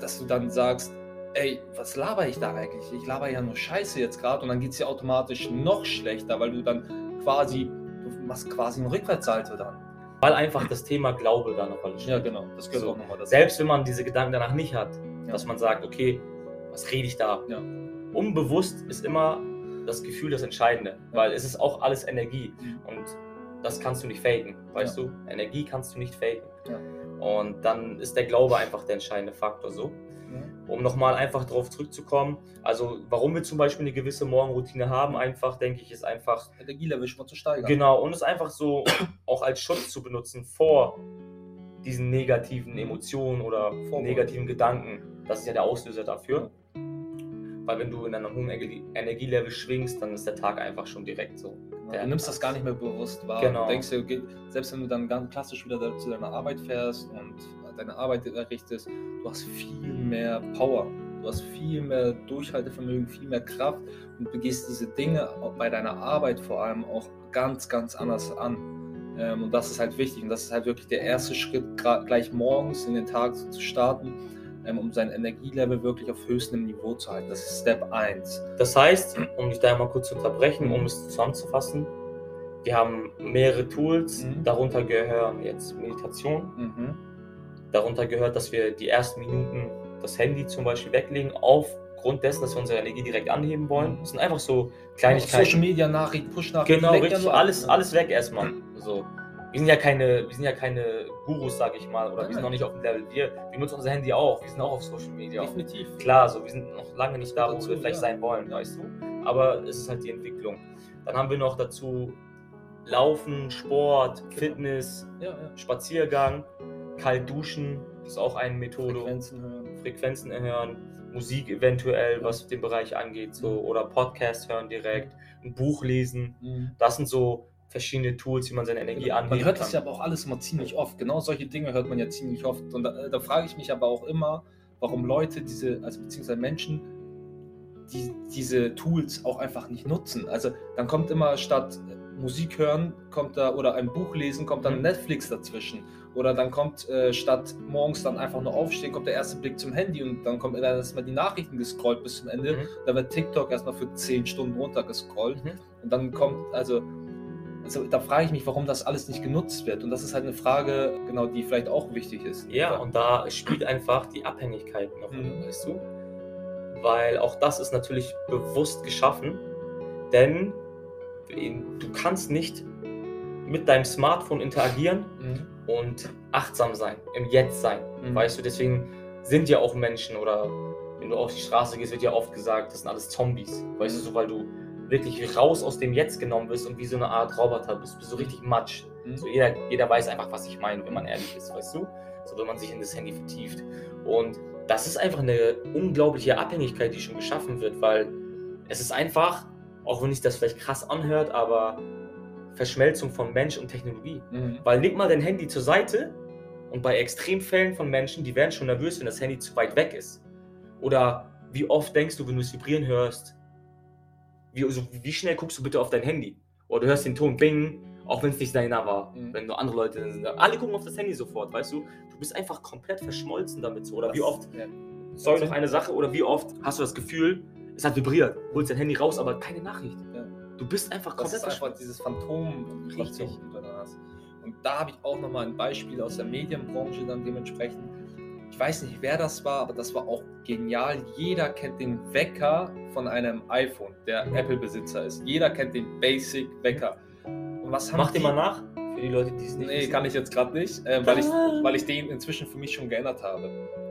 dass du dann sagst, ey, was laber ich da eigentlich? Ich laber ja nur Scheiße jetzt gerade und dann geht es dir automatisch noch schlechter, weil du dann quasi, du machst quasi einen Rückwärtssalto dann. Weil einfach das Thema Glaube da noch alles Ja, genau, das gehört So. auch nochmal dazu. Selbst wenn man diese Gedanken danach nicht hat, Ja. dass man sagt, okay, was rede ich da? Ja. Unbewusst ist immer das Gefühl das Entscheidende, weil es ist auch alles Energie Mhm. und das kannst du nicht faken, weißt du? Energie kannst du nicht faken. Ja. Und dann ist der Glaube einfach der entscheidende Faktor so. Ja. Um nochmal einfach darauf zurückzukommen, also warum wir zum Beispiel eine gewisse Morgenroutine haben, einfach denke ich, ist einfach Energielevel schon mal zu steigern. Genau, und es einfach so auch als Schutz zu benutzen vor diesen negativen Emotionen oder Vor- negativen Gedanken. Das ist ja der Auslöser dafür. Weil wenn du in einem hohen Energie- Energielevel schwingst, dann ist der Tag einfach schon direkt so. Ja, du nimmst das gar nicht mehr bewusst wahr. Genau. Du denkst dir, okay, selbst wenn du dann ganz klassisch wieder zu deiner Arbeit fährst und deine Arbeit errichtest, du hast viel mehr Power. Du hast viel mehr Durchhaltevermögen, viel mehr Kraft und begehst diese Dinge bei deiner Arbeit vor allem auch ganz, ganz anders an. Ähm, und das ist halt wichtig. Und das ist halt wirklich der erste Schritt, gleich morgens in den Tag zu starten, ähm, um sein Energielevel wirklich auf höchstem Niveau zu halten. Das ist Step 1. Das heißt, um dich da mal kurz zu unterbrechen, um es zusammenzufassen, Wir haben mehrere Tools, Mhm. darunter gehören jetzt Meditation, Mhm. darunter gehört, dass wir die ersten Minuten das Handy zum Beispiel weglegen, aufgrund dessen, dass wir unsere Energie direkt anheben wollen. Das sind einfach so Kleinigkeiten. Social Media Nachrichten, Push-Nachrichten. Genau, lenkt ja richtig. Alles, alles weg erstmal. So. Wir sind ja keine, wir sind ja keine Gurus, sag ich mal, oder wir sind noch nicht auf dem Level. Wir, wir nutzen unser Handy auch, wir sind auch auf Social Media. Definitiv. Klar, so, wir sind noch lange nicht da, wo Dazu, wir vielleicht ja. sein wollen, weißt du. Aber es ist halt die Entwicklung. Dann haben wir noch dazu Laufen, Sport, Genau. Fitness, Ja, ja. Spaziergang, kalt duschen, das ist auch eine Methode. Frequenzen hören. Frequenzen hören, Musik eventuell, was den Bereich angeht, so oder Podcast hören direkt, ein Buch lesen. Mhm. Das sind so verschiedene Tools, wie man seine Energie Genau. anheben Man hört das ja aber auch alles immer ziemlich oft. Genau solche Dinge hört man ja ziemlich oft. Und da, da frage ich mich aber auch immer, warum Leute diese, also beziehungsweise Menschen, die diese Tools auch einfach nicht nutzen. Also dann kommt immer statt Musik hören, kommt da oder ein Buch lesen, kommt dann Mhm. Netflix dazwischen. Oder dann kommt äh, statt morgens dann einfach nur aufstehen, kommt der erste Blick zum Handy und dann kommt dann erstmal die Nachrichten gescrollt bis zum Ende. Mhm. Da wird TikTok erstmal für 10 Stunden runtergescrollt. Mhm. Und dann kommt, also, also da frage ich mich, warum das alles nicht genutzt wird. Und das ist halt eine Frage, genau, die vielleicht auch wichtig ist. Ja, und da spielt einfach die Abhängigkeit eine Rolle, Mhm. weißt du? Weil auch das ist natürlich bewusst geschaffen, denn du kannst nicht mit deinem Smartphone interagieren Mhm. und achtsam sein, im Jetzt sein. Mhm. Weißt du, deswegen sind ja auch Menschen oder wenn du auf die Straße gehst, wird ja oft gesagt, das sind alles Zombies. Weißt du, so weil du wirklich raus aus dem Jetzt genommen bist und wie so eine Art Roboter bist, bist so richtig matsch. Mhm. So jeder, jeder weiß einfach, was ich meine, wenn man ehrlich ist, weißt du? So wenn man sich in das Handy vertieft. Und das ist einfach eine unglaubliche Abhängigkeit, die schon geschaffen wird, weil es ist einfach, auch wenn sich das vielleicht krass anhört, aber Verschmelzung von Mensch und Technologie. Mhm. Weil leg mal dein Handy zur Seite und bei Extremfällen von Menschen, die werden schon nervös, wenn das Handy zu weit weg ist. Oder wie oft denkst du, wenn du es vibrieren hörst, wie, also wie schnell guckst du bitte auf dein Handy? Oder du hörst den Ton Bing, auch wenn es nicht deiner war. Mhm. Wenn nur andere Leute sind. Alle gucken auf das Handy sofort, weißt du? Du bist einfach komplett verschmolzen damit so. Oder wie Das- oft, Ja. sorry, noch eine Sache, oder wie oft hast du das Gefühl, es hat vibriert, holst dein Handy raus, aber keine Nachricht. Ja. Du bist einfach Das komplett ist einfach dieses Phantom, Richtig. die du da hast. Und da habe ich auch nochmal ein Beispiel aus der Medienbranche dann dementsprechend. Ich weiß nicht, wer das war, aber das war auch genial. Jeder kennt den Wecker von einem iPhone, der. Apple-Besitzer ist. Jeder kennt den Basic-Wecker. Und was haben Mach die? dir mal nach, für die Leute, die es nicht Nee, wissen. kann ich jetzt gerade nicht, äh, weil, ich, Ah. weil ich den inzwischen für mich schon geändert habe.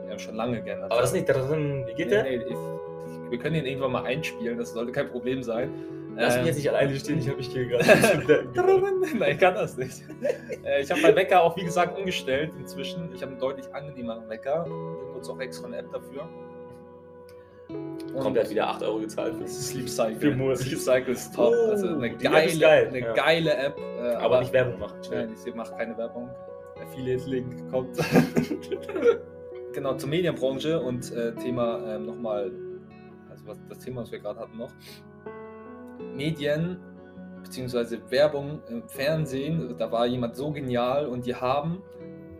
Wir haben schon lange geändert. Aber das ist nicht drin. Wie geht der? Nee, nee, ich, wir können ihn irgendwann mal einspielen, das sollte kein Problem sein. Lass mich Ähm, jetzt nicht alleine stehen, ich habe mich hier gerade. Nein, ich kann das nicht. Äh, Ich habe meinen Wecker auch, wie gesagt, umgestellt inzwischen. Ich habe einen deutlich angenehmeren Wecker. Ich nutze auch extra eine App dafür. Und Kommt, er hat wieder 8 Euro gezahlt. Für Sleep Cycle. Für Monat. Sleep Cycle ist top. Oh, also eine geile, geil, eine ja. geile App. äh, aber nicht Werbung machen. Nein, ich mache keine Werbung. Affiliate-Link kommt. genau, zur Medienbranche und äh, Thema ähm, nochmal, also was, das Thema, was wir gerade hatten noch. Medien beziehungsweise Werbung im Fernsehen, da war jemand so genial und die haben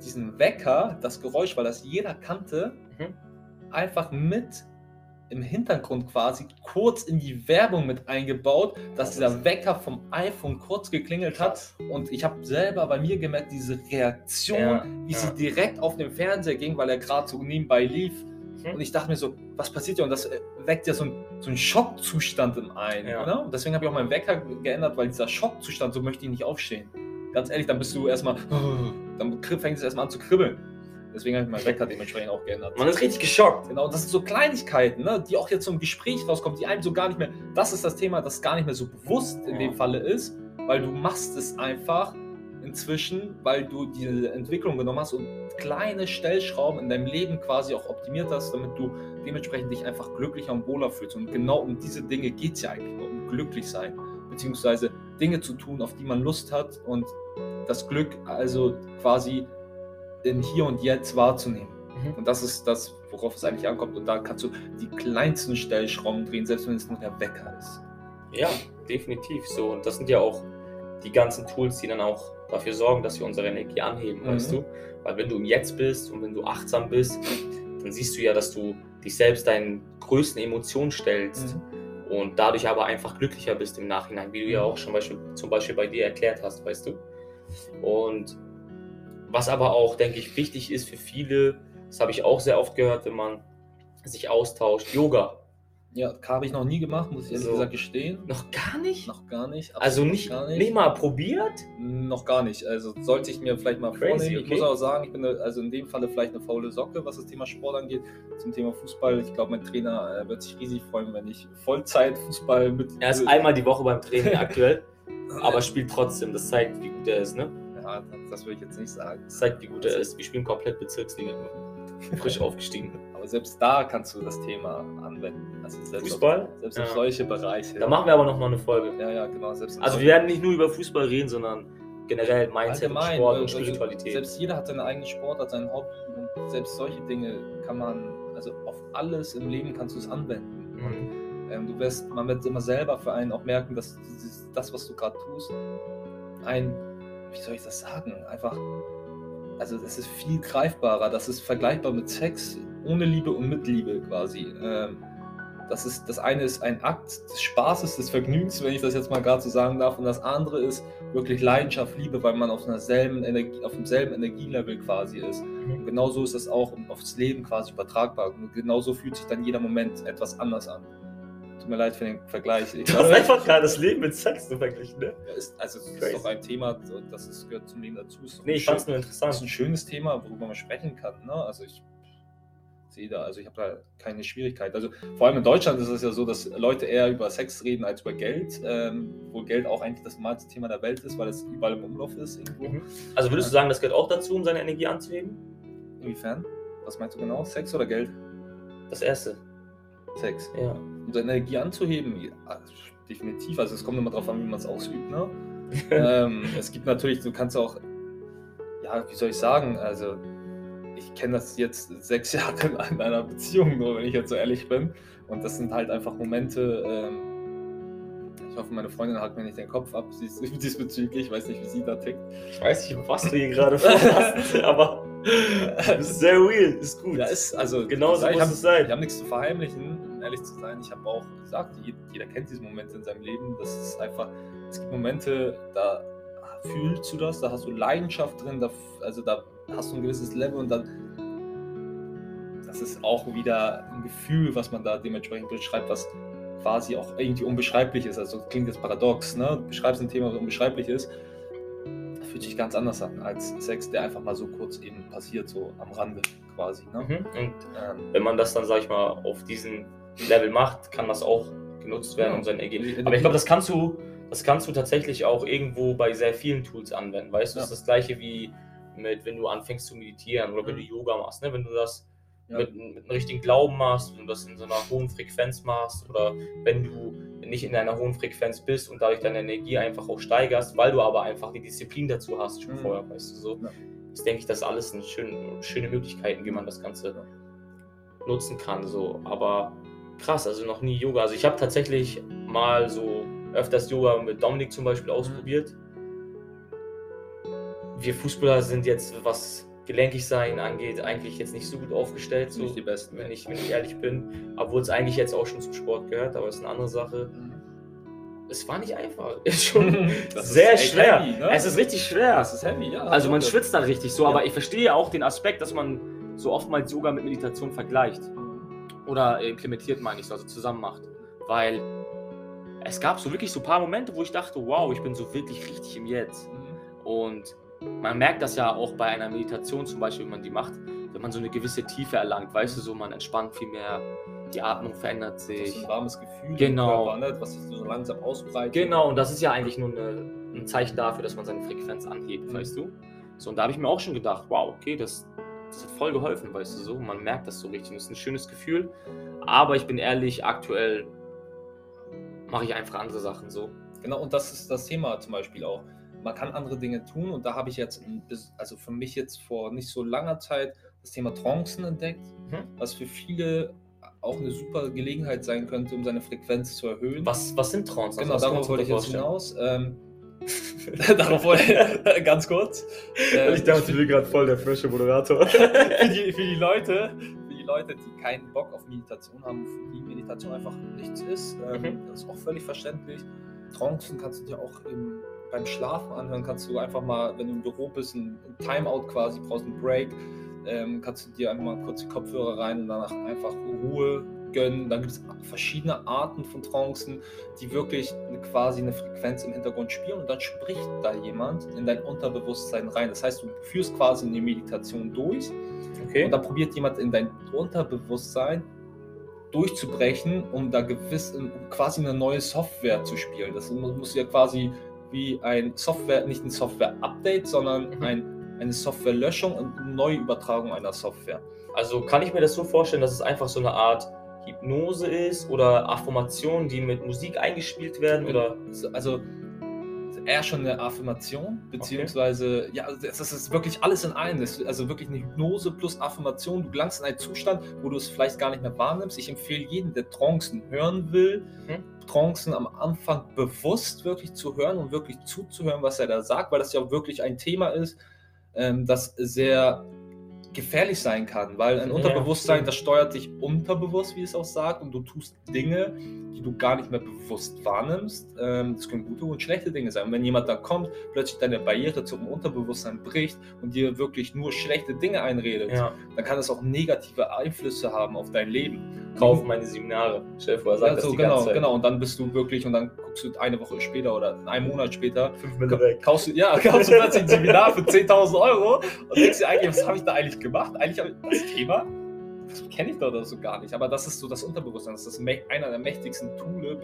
diesen Wecker, das Geräusch, weil das jeder kannte, Mhm. einfach mit im Hintergrund quasi kurz in die Werbung mit eingebaut, dass dieser Wecker vom iPhone kurz geklingelt hat und ich habe selber bei mir gemerkt, diese Reaktion, Ja, wie ja. sie direkt auf den Fernseher ging, weil er gerade so nebenbei lief. Mhm. Und ich dachte mir so, was passiert hier? Und das äh, weckt ja so, ein, so einen Schockzustand im einen. Ja. Ne? Und deswegen habe ich auch meinen Wecker geändert, weil dieser Schockzustand, so möchte ich nicht aufstehen. Ganz ehrlich, dann bist du erstmal, dann fängt es erstmal an zu kribbeln. Deswegen habe ich meinen Wecker dementsprechend auch geändert. Man ist richtig geschockt. Genau, das sind so Kleinigkeiten, ne, die auch jetzt so im Gespräch rauskommen, die einem so gar nicht mehr, das ist das Thema, das gar nicht mehr so bewusst in Ja. dem Falle ist, weil du machst es einfach inzwischen, weil du diese Entwicklung genommen hast und kleine Stellschrauben in deinem Leben quasi auch optimiert hast, damit du dementsprechend dich einfach glücklicher und wohler fühlst. Und genau um diese Dinge geht es ja eigentlich nur, um glücklich sein, beziehungsweise Dinge zu tun, auf die man Lust hat und das Glück also quasi in Hier und Jetzt wahrzunehmen. Mhm. Und das ist das, worauf es eigentlich ankommt. Und da kannst du die kleinsten Stellschrauben drehen, selbst wenn es nur der Wecker ist. Ja, definitiv so. Und das sind ja auch die ganzen Tools, die dann auch dafür sorgen, dass wir unsere Energie anheben, Mhm. weißt du? Weil wenn du im Jetzt bist und wenn du achtsam bist, dann siehst du ja, dass du dich selbst deinen größten Emotionen stellst. und dadurch aber einfach glücklicher bist im Nachhinein, wie du ja auch schon Beispiel, zum Beispiel bei dir erklärt hast, weißt du. Und was aber auch, denke ich, wichtig ist für viele, das habe ich auch sehr oft gehört, wenn man sich austauscht, Yoga. Ja, habe ich noch nie gemacht, muss ich ehrlich So. gesagt gestehen. Noch gar nicht? Noch gar nicht. also nicht, gar nicht. mal probiert? Noch gar nicht. Also sollte ich mir vielleicht mal Crazy, vornehmen. Ich okay. muss auch sagen, ich bin eine- also in dem Falle vielleicht eine faule Socke, was das Thema Sport angeht. Zum Thema Fußball. Ich glaube, mein Trainer äh, wird sich riesig freuen, wenn ich Vollzeit Fußball mit. Er ist einmal die Woche beim Training aktuell, aber spielt trotzdem. Das zeigt, wie gut er ist, ne? Ja, das würde ich jetzt nicht sagen. Das zeigt, wie gut er ist. Wir spielen komplett Bezirksliga. Frisch aufgestiegen. Aber selbst da kannst du das Thema anwenden. Also selbst Fußball? Auf, selbst Ja. auf solche Bereiche. Da machen wir aber nochmal eine Folge. Ja, ja, genau. Selbst Also wir werden nicht nur über Fußball reden, sondern generell Mindset und Allgemein, Sport und also Spiritualität. Selbst jeder hat seine eigene Sportart, sein Hobby und selbst solche Dinge kann man, also auf alles im Leben kannst du es anwenden. Und Mhm. ähm, du wirst, man wird immer selber für einen auch merken, dass dieses, das, was du gerade tust, ein, wie soll ich das sagen, einfach, also es ist viel greifbarer, das ist vergleichbar mit Sex ohne Liebe und mit Liebe quasi. Ähm, das, ist, das eine ist ein Akt des Spaßes, des Vergnügens, wenn ich das jetzt mal gerade so sagen darf, und das andere ist wirklich Leidenschaft, Liebe, weil man auf einer selben Energie, auf demselben Energielevel quasi ist. Und genauso ist es auch aufs Leben quasi übertragbar. Und genauso fühlt sich dann jeder Moment etwas anders an. Tut mir leid für den Vergleich. Ich Du hast einfach gerade das Leben mit Sex so verglichen, ne? ist, also es ist Crazy. doch ein Thema, das ist, gehört zum Leben dazu. Ist Nee, ich fand's schön- nur das ist interessant. ein schönes Thema, worüber man sprechen kann. Ne? Also ich da, also ich habe da keine Schwierigkeit. Also vor allem in Deutschland ist es ja so, dass Leute eher über Sex reden als über Geld, ähm, wo Geld auch eigentlich das normalste Thema der Welt ist, weil es überall im Umlauf ist irgendwo. Mhm. Also würdest du sagen, das gehört auch dazu, um seine Energie anzuheben? Inwiefern? Was meinst du genau? Sex oder Geld? Das erste. Sex. Ja. Um seine Energie anzuheben, definitiv. Also es kommt immer darauf an, wie man es ausübt. Ne? ähm, es gibt natürlich, du kannst auch, ja, wie soll ich sagen, also ich kenne das jetzt sechs Jahre in einer Beziehung, nur wenn ich jetzt so ehrlich bin. Und das sind halt einfach Momente, ähm, ich hoffe, meine Freundin hat mir nicht den Kopf ab dies- diesbezüglich, ich weiß nicht, wie sie da tickt. Ich weiß nicht, was du hier gerade vorhast, aber das ist sehr real, ist gut. Ja, ist, also Genauso ich muss hab- es sein. Ich habe nichts zu verheimlichen, um ehrlich zu sein. Ich habe auch gesagt, je- jeder kennt diese Momente in seinem Leben. Das ist einfach, es gibt Momente, da fühlst du das, da hast du Leidenschaft drin, da, also da hast du ein gewisses Level und dann, das ist auch wieder ein Gefühl, was man da dementsprechend beschreibt, was quasi auch irgendwie unbeschreiblich ist. Also klingt jetzt paradox, ne? Du beschreibst ein Thema, was unbeschreiblich ist, fühlt sich ganz anders an als Sex, der einfach mal so kurz eben passiert, so am Rande quasi. Ne? Mhm. Und Ähm, wenn man das dann, sag ich mal, auf diesem Level macht, kann das auch genutzt werden, Ja. um sein Energie. Die Aber ich glaube, das kannst du, das kannst du tatsächlich auch irgendwo bei sehr vielen Tools anwenden. Weißt du, das Ja. ist das gleiche wie mit, wenn du anfängst zu meditieren oder wenn Mhm. du Yoga machst. Ne? Wenn du das Ja. mit, mit einem richtigen Glauben machst, wenn du das in so einer hohen Frequenz machst oder wenn du nicht in einer hohen Frequenz bist und dadurch deine Energie einfach auch steigerst, weil du aber einfach die Disziplin dazu hast schon Mhm. vorher, weißt du so. Ja. Das denke ich, das alles sind schön, schöne Möglichkeiten, wie man das Ganze nutzen kann. So. Aber krass, also noch nie Yoga. Also ich habe tatsächlich mal so öfters Yoga mit Dominik zum Beispiel Mhm. ausprobiert. Wir Fußballer sind jetzt, was gelenkig sein angeht, eigentlich jetzt nicht so gut aufgestellt, so, Nicht die Besten. wenn, ich, wenn ich ehrlich bin. Obwohl es eigentlich jetzt auch schon zum Sport gehört, aber es ist eine andere Sache. Es war nicht einfach. Ist schon Das ist sehr echt schwer. heavy, ne? Es ist richtig schwer. Das ist heavy, ja. Also man schwitzt dann richtig so, Ja. aber ich verstehe auch den Aspekt, dass man so oftmals Yoga mit Meditation vergleicht. Oder äh, implementiert, meine ich, so, also zusammen macht. Weil es gab so wirklich so ein paar Momente, wo ich dachte, wow, ich bin so wirklich richtig im Jetzt. Mhm. Und man merkt das ja auch bei einer Meditation zum Beispiel, wenn man die macht, wenn man so eine gewisse Tiefe erlangt, weißt du, so man entspannt viel mehr, die Atmung verändert Das ist sich. ein warmes Gefühl Genau. Körper, ne? was sich so langsam ausbreitet. Genau, und das ist ja eigentlich nur eine, ein Zeichen dafür, dass man seine Frequenz anhebt, Mhm. weißt du? So, und da habe ich mir auch schon gedacht, wow, okay, das, das hat voll geholfen, weißt du so. Man merkt das so richtig. Das ist ein schönes Gefühl. Aber ich bin ehrlich, aktuell mache ich einfach andere Sachen so. Genau, und das ist das Thema zum Beispiel auch. Man kann andere Dinge tun und da habe ich jetzt, also für mich jetzt vor nicht so langer Zeit das Thema Trancen entdeckt, Mhm. was für viele auch eine super Gelegenheit sein könnte, um seine Frequenz zu erhöhen. Was, was sind Trance? Genau, kann man darauf wollte ich jetzt hinaus. Ähm, darauf wollte ich ganz kurz. Ähm, will gerade voll der frische Moderator. für, die, für die Leute, Leute, die keinen Bock auf Meditation haben, für die Meditation einfach nichts ist. Ähm, Mhm. Das ist auch völlig verständlich. Trancen kannst du dir auch im, beim Schlafen anhören. Kannst du einfach mal, wenn du im Büro bist, ein, ein Timeout quasi, brauchst einen Break, ähm, kannst du dir einfach mal kurz die Kopfhörer rein und danach einfach Ruhe gönnen. Dann gibt es verschiedene Arten von Trancen, die wirklich eine, quasi eine Frequenz im Hintergrund spielen und dann spricht da jemand in dein Unterbewusstsein rein. Das heißt, du führst quasi eine Meditation durch Okay. und da probiert jemand in dein Unterbewusstsein durchzubrechen, um da gewiss, um quasi eine neue Software zu spielen. Das mu- muss ja quasi wie ein Software, nicht ein Software-Update, sondern Mhm. ein, eine Softwarelöschung und eine Neuübertragung einer Software. Also kann ich mir das so vorstellen, dass es einfach so eine Art Hypnose ist oder Affirmationen, die mit Musik eingespielt werden oder Also eher schon eine Affirmation, beziehungsweise, ja, also das ist wirklich alles in einem. Also wirklich eine Hypnose plus Affirmation. Du gelangst in einen Zustand, wo du es vielleicht gar nicht mehr wahrnimmst. Ich empfehle jedem, der Trancen hören will, Mhm. Trancen am Anfang bewusst wirklich zu hören und wirklich zuzuhören, was er da sagt, weil das ja wirklich ein Thema ist, ähm, das sehr gefährlich sein kann, weil ein Unterbewusstsein, das steuert dich unterbewusst, wie es auch sagt, und du tust Dinge, die du gar nicht mehr bewusst wahrnimmst. Ähm, das können gute und schlechte Dinge sein. Und wenn jemand dann kommt, plötzlich deine Barriere zum Unterbewusstsein bricht und dir wirklich nur schlechte Dinge einredet, ja, dann kann das auch negative Einflüsse haben auf dein Leben. kauf meine Seminare. Vor, er sagt Ja, das so, die genau, ganze Zeit. genau. Und dann bist du wirklich, und dann eine Woche später oder einen Monat später, Fünf Mille weg. kaufst du, ja, kaufst du plötzlich ein Seminar für 10.000 Euro und denkst dir eigentlich, was habe ich da eigentlich gemacht? Eigentlich habe ich das Thema, das kenne ich doch oder so gar nicht. Aber das ist so das Unterbewusstsein. Das ist einer der mächtigsten Toole,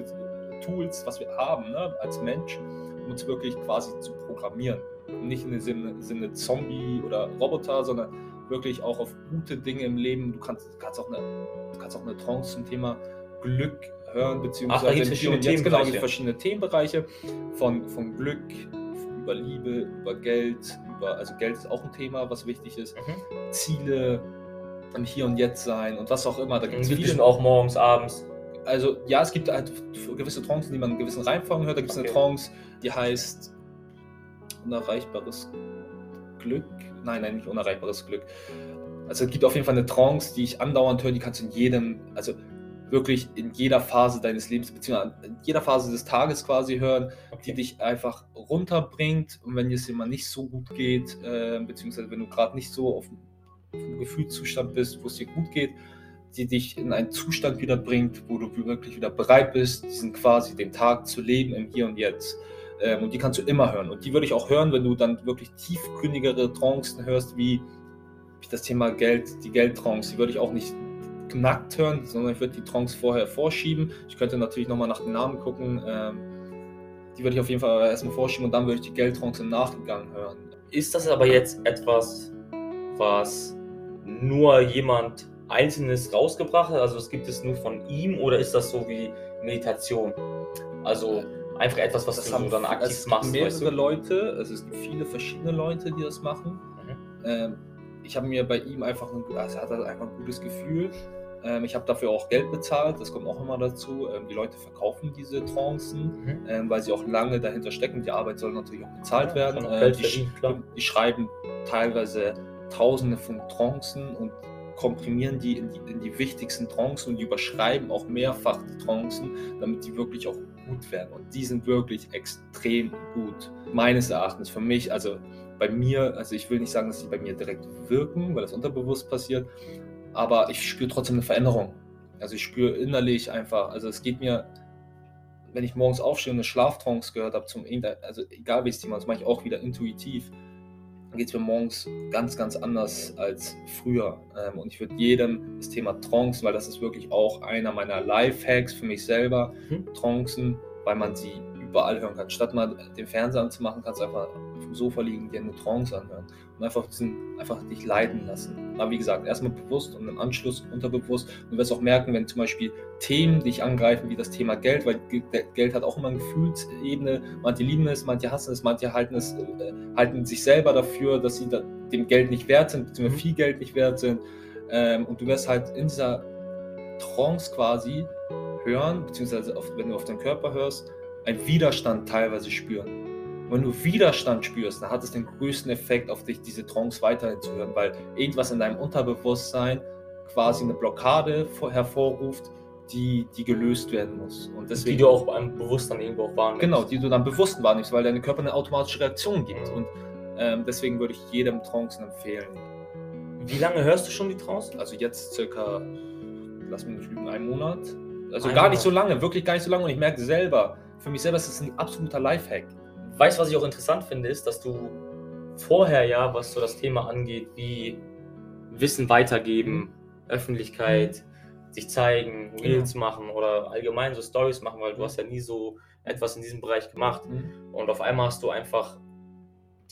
Tools, was wir haben ne, als Mensch, um uns wirklich quasi zu programmieren. Und nicht in dem Sinne, Sinne Zombie oder Roboter, sondern wirklich auch auf gute Dinge im Leben. Du kannst, kannst, auch, eine, du kannst auch eine Trance zum Thema Glück hören, beziehungsweise Ach, Hier und Jetzt, genau, verschiedene Themenbereiche von, von Glück, über Liebe, über Geld, über, also Geld ist auch ein Thema, was wichtig ist, Mhm. Ziele, im Hier und Jetzt sein und was auch immer. Da gibt es viele auch morgens, abends. also ja, es gibt halt gewisse Trancen, die man in gewissen Reihenfolgen hört. Da gibt es Okay. eine Trance, die heißt unerreichbares Glück. Nein, nein, nicht unerreichbares Glück. Also es gibt auf jeden Fall eine Trance, die ich andauernd höre, die kannst du in jedem, also wirklich in jeder Phase deines Lebens, beziehungsweise in jeder Phase des Tages quasi hören, die Okay. dich einfach runterbringt. Und wenn es dir mal nicht so gut geht, äh, beziehungsweise wenn du gerade nicht so auf einem Gefühlszustand bist, wo es dir gut geht, die dich in einen Zustand wieder bringt, wo du wirklich wieder bereit bist, diesen quasi den Tag zu leben im Hier und Jetzt. Ähm, und die kannst du immer hören. Und die würde ich auch hören, wenn du dann wirklich tiefgründigere Trancen hörst, wie, wie das Thema Geld, die Geldtrance. Die würde ich auch nicht knackt hören, sondern ich würde die Trance vorher vorschieben. Ich könnte natürlich nochmal nach den Namen gucken. Ähm, die würde ich auf jeden Fall erstmal vorschieben und dann würde ich die Geldtrance im Nachgang hören. Ist das aber jetzt etwas, was nur jemand Einzelnes rausgebracht hat? Also es gibt es nur von ihm oder ist das so wie Meditation? Also einfach etwas, was du so dann aktiv es gibt machst, mehrere weißt du? Leute, also es gibt viele verschiedene Leute, die das machen. Mhm. Ähm, ich habe mir bei ihm einfach ein, also er hat halt einfach ein gutes Gefühl. Ähm, ich habe dafür auch Geld bezahlt, das kommt auch immer dazu. Ähm, die Leute verkaufen diese Trancen, Mhm. ähm, weil sie auch lange dahinter stecken. Die Arbeit soll natürlich auch bezahlt Ja, werden. auch Äh, die, klar. die schreiben teilweise Tausende von Trancen und komprimieren die in, die in die wichtigsten Trancen und die überschreiben auch mehrfach die Trancen, damit die wirklich auch gut werden. Und die sind wirklich extrem gut, meines Erachtens. Für mich, also bei mir, also ich will nicht sagen, dass sie bei mir direkt wirken, weil das unterbewusst passiert, aber ich spüre trotzdem eine Veränderung. Also ich spüre innerlich einfach, also es geht mir, wenn ich morgens aufstehe und eine Schlaftrance gehört habe, zum also egal welches Thema, das mache ich auch wieder intuitiv, dann geht es mir morgens ganz, ganz anders als früher. Ähm, und ich würde jedem das Thema Trancen, weil das ist wirklich auch einer meiner Lifehacks für mich selber, Mhm. Trancen, weil man sie überall hören kann. Statt mal den Fernseher anzumachen, kannst du einfach dem Sofa liegen, dir eine Trance anhören und einfach, diesen, einfach dich leiten lassen. Aber wie gesagt, erstmal bewusst und im Anschluss unterbewusst. Und du wirst auch merken, wenn zum Beispiel Themen dich angreifen, wie das Thema Geld, weil Ge- Geld hat auch immer eine Gefühlsebene. Manche lieben es, manche hassen es, manche halten, es, äh, halten sich selber dafür, dass sie da, dem Geld nicht wert sind, beziehungsweise Mhm. viel Geld nicht wert sind. Ähm, und du wirst halt in dieser Trance quasi hören, beziehungsweise auf, wenn du auf deinen Körper hörst, einen Widerstand teilweise spüren. Wenn du Widerstand spürst, dann hat es den größten Effekt auf dich, diese Trance weiterhin zu hören, weil irgendwas in deinem Unterbewusstsein quasi eine Blockade vor- hervorruft, die, die gelöst werden muss. Und deswegen, die du auch beim Bewusstsein irgendwo auch wahrnimmst. Genau, die du dann bewusst wahrnimmst, weil deine Körper eine automatische Reaktion gibt. Und ähm, deswegen würde ich jedem Trancen empfehlen. Wie lange hörst du schon die Trance? Also jetzt circa, lass mich nicht lügen, einen Monat. Also Ein gar Monat. nicht so lange, wirklich gar nicht so lange. Und ich merke selber, für mich selber ist das ein absoluter Lifehack. Weißt du, was ich auch interessant finde, ist, dass du vorher ja, was so das Thema angeht, wie Wissen weitergeben, Öffentlichkeit, sich zeigen, Reels machen oder allgemein so Stories machen, weil du hast ja nie so etwas in diesem Bereich gemacht. Und auf einmal hast du einfach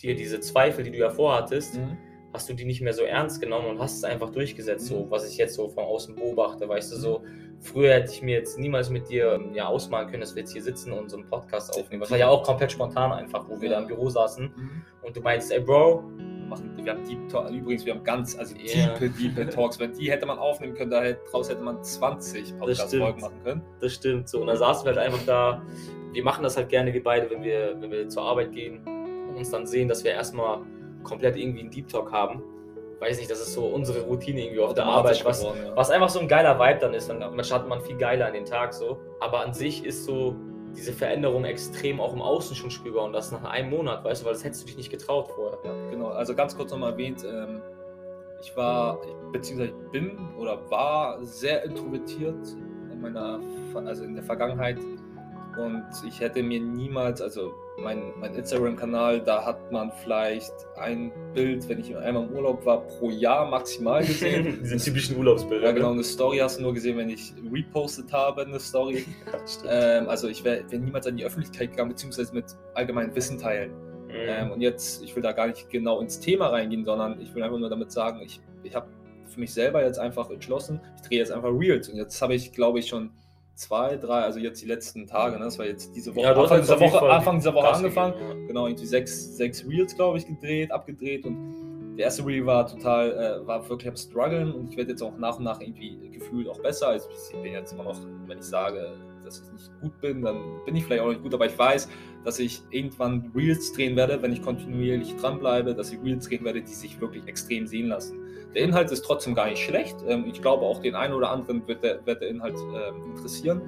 dir diese Zweifel, die du ja vorhattest, Mhm. Hast du die nicht mehr so ernst genommen und hast es einfach durchgesetzt, so was ich jetzt so von außen beobachte, weißt du, so früher hätte ich mir jetzt niemals mit dir ähm, ja ausmalen können, dass wir jetzt hier sitzen und so einen Podcast aufnehmen. Das war ja auch komplett spontan einfach, wo wir da im Büro saßen Mhm. und du meinst, ey Bro, Wir machen, wir haben Deep Talk, übrigens, wir haben ganz, also Ja. tiefe, tiefe Talks. Wenn die hätte man aufnehmen können, da hätte, draus hätte man 20 Podcast-Folgen machen können. das stimmt so und dann saßen wir halt einfach da, wir machen das halt gerne wir beide, wenn wir, wenn wir zur Arbeit gehen und uns dann sehen, dass wir erstmal komplett irgendwie einen Deep Talk haben. Weiß nicht, das ist so unsere Routine irgendwie auf der Automatisch Arbeit, was, geworden, ja. Was einfach so ein geiler Vibe dann ist. Dann man startet man viel geiler an den Tag so. Aber an sich ist so diese Veränderung extrem auch im Außen schon spürbar und das nach einem Monat, weißt du, weil das hättest du dich nicht getraut vorher. Ja, genau. Also ganz kurz nochmal erwähnt, ähm, ich war, beziehungsweise bin oder war sehr introvertiert in meiner, also in der Vergangenheit. Und ich hätte mir niemals, also mein, mein Instagram-Kanal, da hat man vielleicht ein Bild, wenn ich einmal im Urlaub war, pro Jahr maximal gesehen. Diese typischen Urlaubsbilder. Ja, genau, eine Story hast du nur gesehen, wenn ich repostet habe, eine Story. Ähm, also ich wäre wär niemals an die Öffentlichkeit gegangen, beziehungsweise mit allgemeinem Wissen teilen. Ähm, Mhm. und jetzt, ich will da gar nicht genau ins Thema reingehen, sondern ich will einfach nur damit sagen, ich, ich habe für mich selber jetzt einfach entschlossen, ich drehe jetzt einfach Reels. Und jetzt habe ich, glaube ich, schon zwei, drei, also jetzt die letzten Tage, ne? das war jetzt diese Woche, Ja, Anfang, dieser Woche Anfang dieser Woche angefangen. gegeben, Genau, irgendwie sechs, sechs Reels, glaube ich, gedreht, abgedreht und der erste Reel war total, äh, war wirklich am struggeln und ich werde jetzt auch nach und nach irgendwie gefühlt auch besser. Also ich bin jetzt immer noch, wenn ich sage, dass ich nicht gut bin, dann bin ich vielleicht auch nicht gut, aber ich weiß, dass ich irgendwann Reels drehen werde, wenn ich kontinuierlich dranbleibe, dass ich Reels drehen werde, die sich wirklich extrem sehen lassen. Der Inhalt ist trotzdem gar nicht schlecht. Ähm, ich glaube auch den einen oder anderen wird der, wird der Inhalt ähm, interessieren.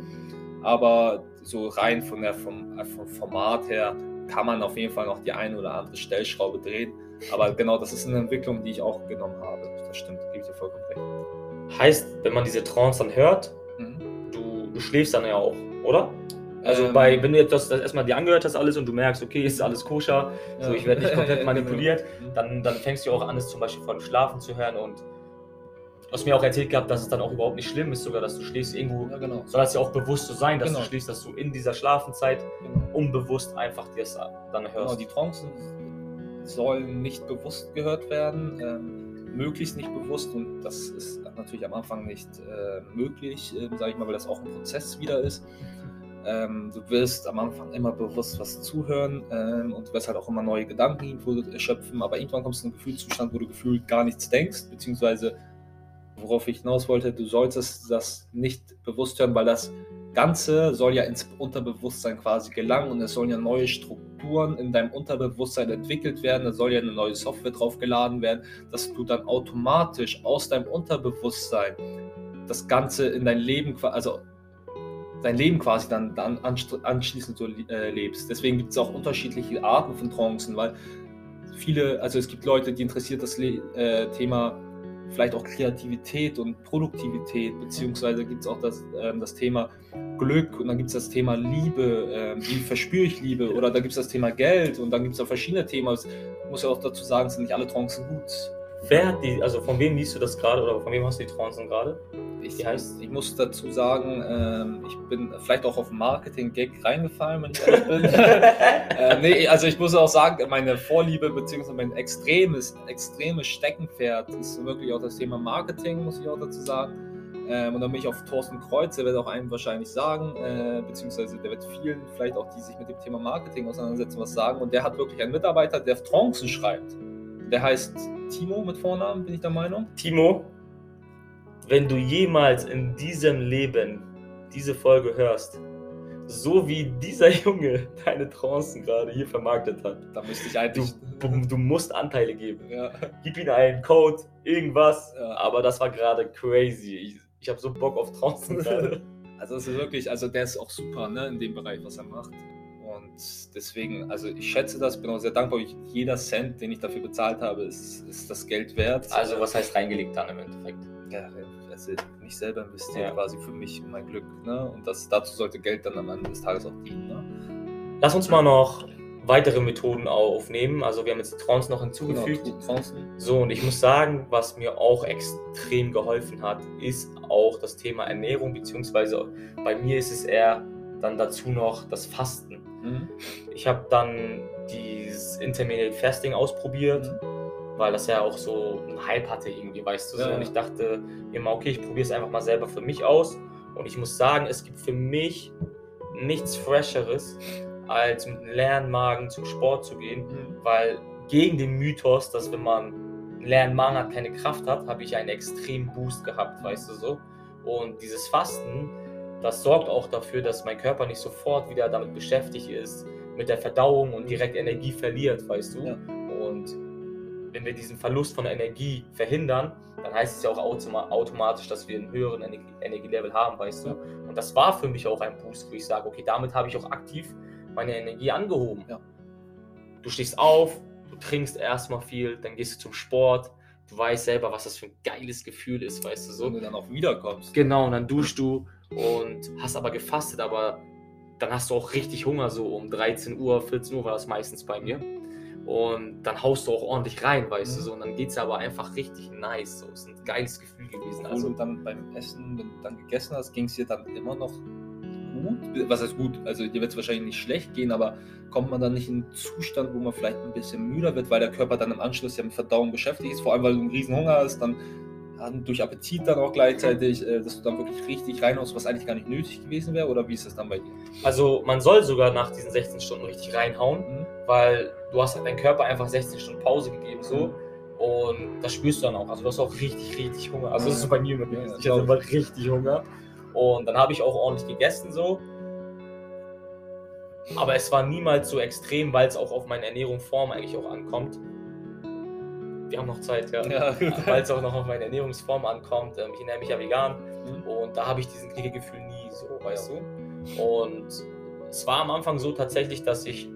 Aber so rein von der, vom, äh, vom Format her kann man auf jeden Fall noch die eine oder andere Stellschraube drehen. Aber genau, das ist eine Entwicklung, die ich auch genommen habe. Das stimmt, gebe ich dir vollkommen recht. Heißt, wenn man diese Trance dann hört, Mhm. du, du schläfst dann ja auch, oder? Also Ähm, bei, wenn du jetzt das, das erstmal dir angehört hast alles und du merkst, okay, ist alles koscher, so ja. ich werde nicht komplett manipuliert, genau. dann, dann fängst du auch an, es zum Beispiel dem Schlafen zu hören und du hast mir auch erzählt gehabt, dass es dann auch überhaupt nicht schlimm ist, sogar, dass du schläfst irgendwo, Ja, genau. soll das ja auch bewusst so sein, dass Genau. du schläfst, dass du in dieser Schlafenzeit genau. unbewusst einfach dir das dann Genau, hörst. die Trancen sollen nicht bewusst gehört werden, ähm, möglichst nicht bewusst und das ist natürlich am Anfang nicht äh, möglich, ähm, sage ich mal, weil das auch ein Prozess wieder ist. Ähm, du wirst am Anfang immer bewusst was zuhören ähm, und du wirst halt auch immer neue Gedanken erschöpfen, aber irgendwann kommst du in einen Gefühlszustand, wo du gefühlt gar nichts denkst, beziehungsweise worauf ich hinaus wollte, du solltest das nicht bewusst hören, weil das Ganze soll ja ins Unterbewusstsein quasi gelangen und es sollen ja neue Strukturen in deinem Unterbewusstsein entwickelt werden, da soll ja eine neue Software drauf geladen werden, dass du dann automatisch aus deinem Unterbewusstsein das Ganze in dein Leben, also dein Leben quasi dann, dann anschließend so äh, lebst. Deswegen gibt es auch unterschiedliche Arten von Trancen, weil viele, also es gibt Leute, die interessiert das Le äh, Thema vielleicht auch Kreativität und Produktivität, beziehungsweise gibt es auch das, ähm, das Thema Glück und dann gibt es das Thema Liebe, ähm, wie verspüre ich Liebe oder da gibt es das Thema Geld und dann gibt es auch verschiedene Themen. Ich muss ja auch dazu sagen, es sind nicht alle Trancen gut. Wer hat die, also von wem liest du das gerade oder von wem hast du die Trancen gerade? Ich, ich muss dazu sagen, ähm, ich bin vielleicht auch auf Marketing-Gag reingefallen, wenn ich ehrlich bin. äh, nee, also ich muss auch sagen, meine Vorliebe bzw. mein extremes, extremes Steckenpferd ist wirklich auch das Thema Marketing, muss ich auch dazu sagen. Ähm, und dann bin ich auf Thorsten Kreuz, der wird auch einem wahrscheinlich sagen, äh, beziehungsweise der wird vielen, vielleicht auch die sich mit dem Thema Marketing auseinandersetzen, was sagen. Und der hat wirklich einen Mitarbeiter, der Trancen schreibt. Der heißt Timo mit Vornamen, bin ich der Meinung. Timo, wenn du jemals in diesem Leben diese Folge hörst so wie dieser Junge deine Trancen gerade hier vermarktet hat, Da müsste ich du, eigentlich. du, du musst Anteile geben. ja. Gib ihm einen Code, irgendwas. Ja. Aber das war gerade crazy. Ich, ich habe so Bock auf Trancen gerade. Also es ist wirklich, also der ist auch super, ne, in dem Bereich, was er macht. Und deswegen, also ich schätze das, bin auch sehr dankbar. Ich, jeder Cent, den ich dafür bezahlt habe, ist, ist das Geld wert. Also, was heißt reingelegt dann im Endeffekt? ja, also nicht selber investiert, Ja. quasi für mich und mein Glück. Ne? Und das, dazu sollte Geld dann am Ende des Tages auch dienen. Ne? Lass uns mal noch weitere Methoden aufnehmen. Also, wir haben jetzt die Trance noch Genau, hinzugefügt. Trancen. So, und ich muss sagen, was mir auch extrem geholfen hat, ist auch das Thema Ernährung, beziehungsweise bei mir ist es eher dann dazu noch das Fasten. Mhm. Ich habe dann dieses Intermediate Fasting ausprobiert, weil das ja auch so einen Hype hatte irgendwie, weißt du so. Ja, Und ja. ich dachte immer, okay, ich probiere es einfach mal selber für mich aus. Und ich muss sagen, es gibt für mich nichts Fresheres, als mit einem leeren Magen zum Sport zu gehen, Mhm. weil gegen den Mythos, dass wenn man einen leeren Magen hat, keine Kraft hat, habe ich einen extremen Boost gehabt, weißt du so. Und dieses Fasten, das sorgt auch dafür, dass mein Körper nicht sofort wieder damit beschäftigt ist, mit der Verdauung und direkt Energie verliert, weißt du. Ja. Und wenn wir diesen Verlust von Energie verhindern, dann heißt es ja auch automa automatisch, dass wir einen höheren Energie Energielevel haben, weißt du. Ja. Und das war für mich auch ein Boost, wo ich sage, okay, damit habe ich auch aktiv meine Energie angehoben. Ja. Du stehst auf, du trinkst erstmal viel, dann gehst du zum Sport, du weißt selber, was das für ein geiles Gefühl ist, weißt du so. Wenn du dann auch wiederkommst. Genau, und dann duschst du und hast aber gefastet, aber dann hast du auch richtig Hunger, so um 13 Uhr, 14 Uhr war das meistens bei mir. Und dann haust du auch ordentlich rein, weißt du Mhm. so. Und dann geht es aber einfach richtig nice. So. Es ist ein geiles Gefühl gewesen. Also Also, dann beim Essen, wenn du dann gegessen hast, ging es dir dann immer noch gut? Was heißt gut? Also dir wird es wahrscheinlich nicht schlecht gehen, aber kommt man dann nicht in einen Zustand, wo man vielleicht ein bisschen müder wird, weil der Körper dann im Anschluss ja mit Verdauung beschäftigt ist, vor allem weil du einen riesen Hunger hast, dann durch Appetit dann auch gleichzeitig, äh, dass du dann wirklich richtig reinhaust, was eigentlich gar nicht nötig gewesen wäre, oder wie ist das dann bei dir? also man soll sogar nach diesen 16 Stunden richtig reinhauen, Mhm. weil du hast deinem Körper einfach 16 Stunden Pause gegeben, so. Und das spürst du dann auch. Also du hast auch richtig, richtig Hunger. Also das ist so bei mir immer gewesen. ja, Ich hatte immer richtig Hunger. Und dann habe ich auch ordentlich gegessen so. Aber es war niemals so extrem, weil es auch auf meine Ernährung Form eigentlich auch ankommt. Wir haben noch Zeit, ja. Ja. Weil es auch noch auf meine Ernährungsform ankommt. Ähm, Ich ernähre mich ja vegan. Mhm. Und da habe ich diesen Kriegegefühl nie so, weißt du? Und es war am Anfang so tatsächlich, dass ich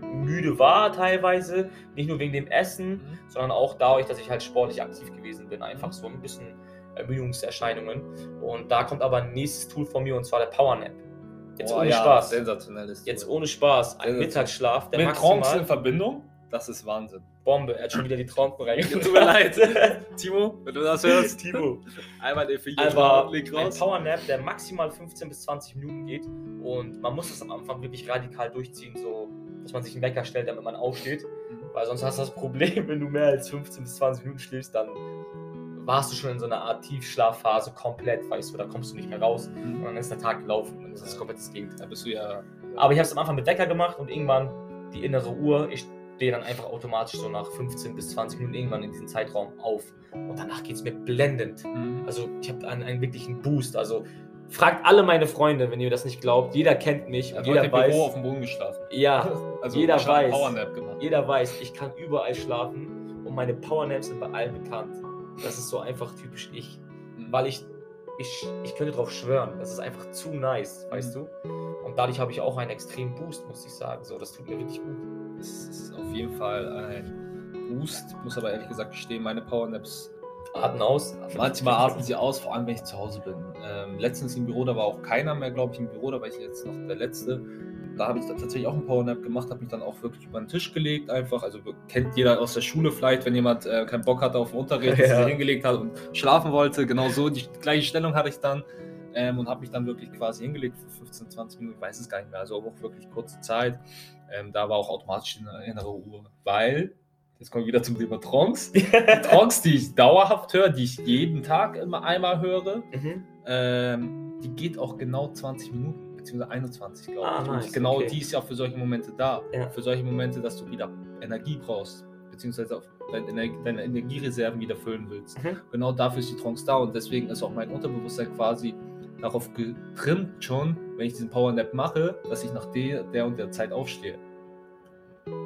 müde war teilweise. Nicht nur wegen dem Essen, Mhm. sondern auch dadurch, dass ich halt sportlich aktiv gewesen bin. Einfach so ein bisschen Ermüdungserscheinungen. Und da kommt aber ein nächstes Tool von mir und zwar der Power Nap. Jetzt Boah, ohne ja, Spaß. Sensationelles. Jetzt ohne Spaß. Ein. Mittagsschlaf, der Mit Trance in Verbindung? Das ist Wahnsinn. Bombe. Er hat schon wieder die Trompen reingebracht. Tut mir leid. Timo, wenn du das hörst, Timo. einmal den Finger Aber leg ein raus. Powernap, der maximal 15 bis 20 Minuten geht und man muss das am Anfang wirklich radikal durchziehen, so dass man sich einen Wecker stellt, damit man aufsteht, Mhm. weil sonst hast du das Problem, wenn du mehr als 15 bis 20 Minuten schläfst, dann warst du schon in so einer Art Tiefschlafphase komplett, weißt du, da kommst du nicht mehr raus und Mhm. dann ist der Tag gelaufen und das ist das komplett das Gegenteil. Da bist du ja. Aber ich habe es am Anfang mit Wecker gemacht und irgendwann die innere Uhr, ich stehe dann einfach automatisch so nach 15 bis 20 Minuten irgendwann in diesem Zeitraum auf und danach geht es mir blendend. Mhm. Also ich habe einen, einen wirklichen Boost. Also fragt alle meine Freunde, wenn ihr das nicht glaubt. Jeder kennt mich heute jeder im Büro weiß. auf dem Boden geschlafen. Ja, Also jeder weiß. Jeder weiß, ich kann überall schlafen und meine Powernaps sind bei allen bekannt. Das ist so einfach typisch ich, Mhm. weil ich ich, ich könnte drauf schwören. Das ist einfach zu nice, weißt du? Und dadurch habe ich auch einen extremen Boost, muss ich sagen. So, das tut mir richtig gut. Es ist auf jeden Fall ein Boost. Muss aber ehrlich gesagt gestehen, meine Powernaps. Atmen aus. Manchmal atmen sie aus, vor allem wenn ich zu Hause bin. Ähm, letztens im Büro, da war auch keiner mehr, glaube ich, im Büro, da war ich jetzt noch der Letzte. Da habe ich dann tatsächlich auch einen Powernap gemacht, habe mich dann auch wirklich über den Tisch gelegt, einfach. Also kennt jeder aus der Schule vielleicht, wenn jemand äh, keinen Bock hatte auf den Unterricht, Ja. sich hingelegt hat und schlafen wollte. Genau so, die gleiche Stellung hatte ich dann. Ähm, und habe mich dann wirklich quasi hingelegt für 15, 20 Minuten, ich weiß es gar nicht mehr, also auch wirklich kurze Zeit. Ähm, da war auch automatisch eine innere Uhr, weil, jetzt kommen wir wieder zum Thema Trance. Die Trance, die ich dauerhaft höre, die ich jeden Tag immer einmal höre, Mhm. ähm, die geht auch genau 20 Minuten, beziehungsweise 21, glaube Ah, ich. nice, und genau okay. die ist ja für solche Momente da. Ja. Für solche Momente, dass du wieder Energie brauchst, beziehungsweise auf deine, Ener- deine Energiereserven wieder füllen willst. Mhm. Genau dafür ist die Trance da und deswegen ist auch mein Unterbewusstsein quasi darauf getrimmt schon, wenn ich diesen Power Nap mache, dass ich nach der, der und der Zeit aufstehe.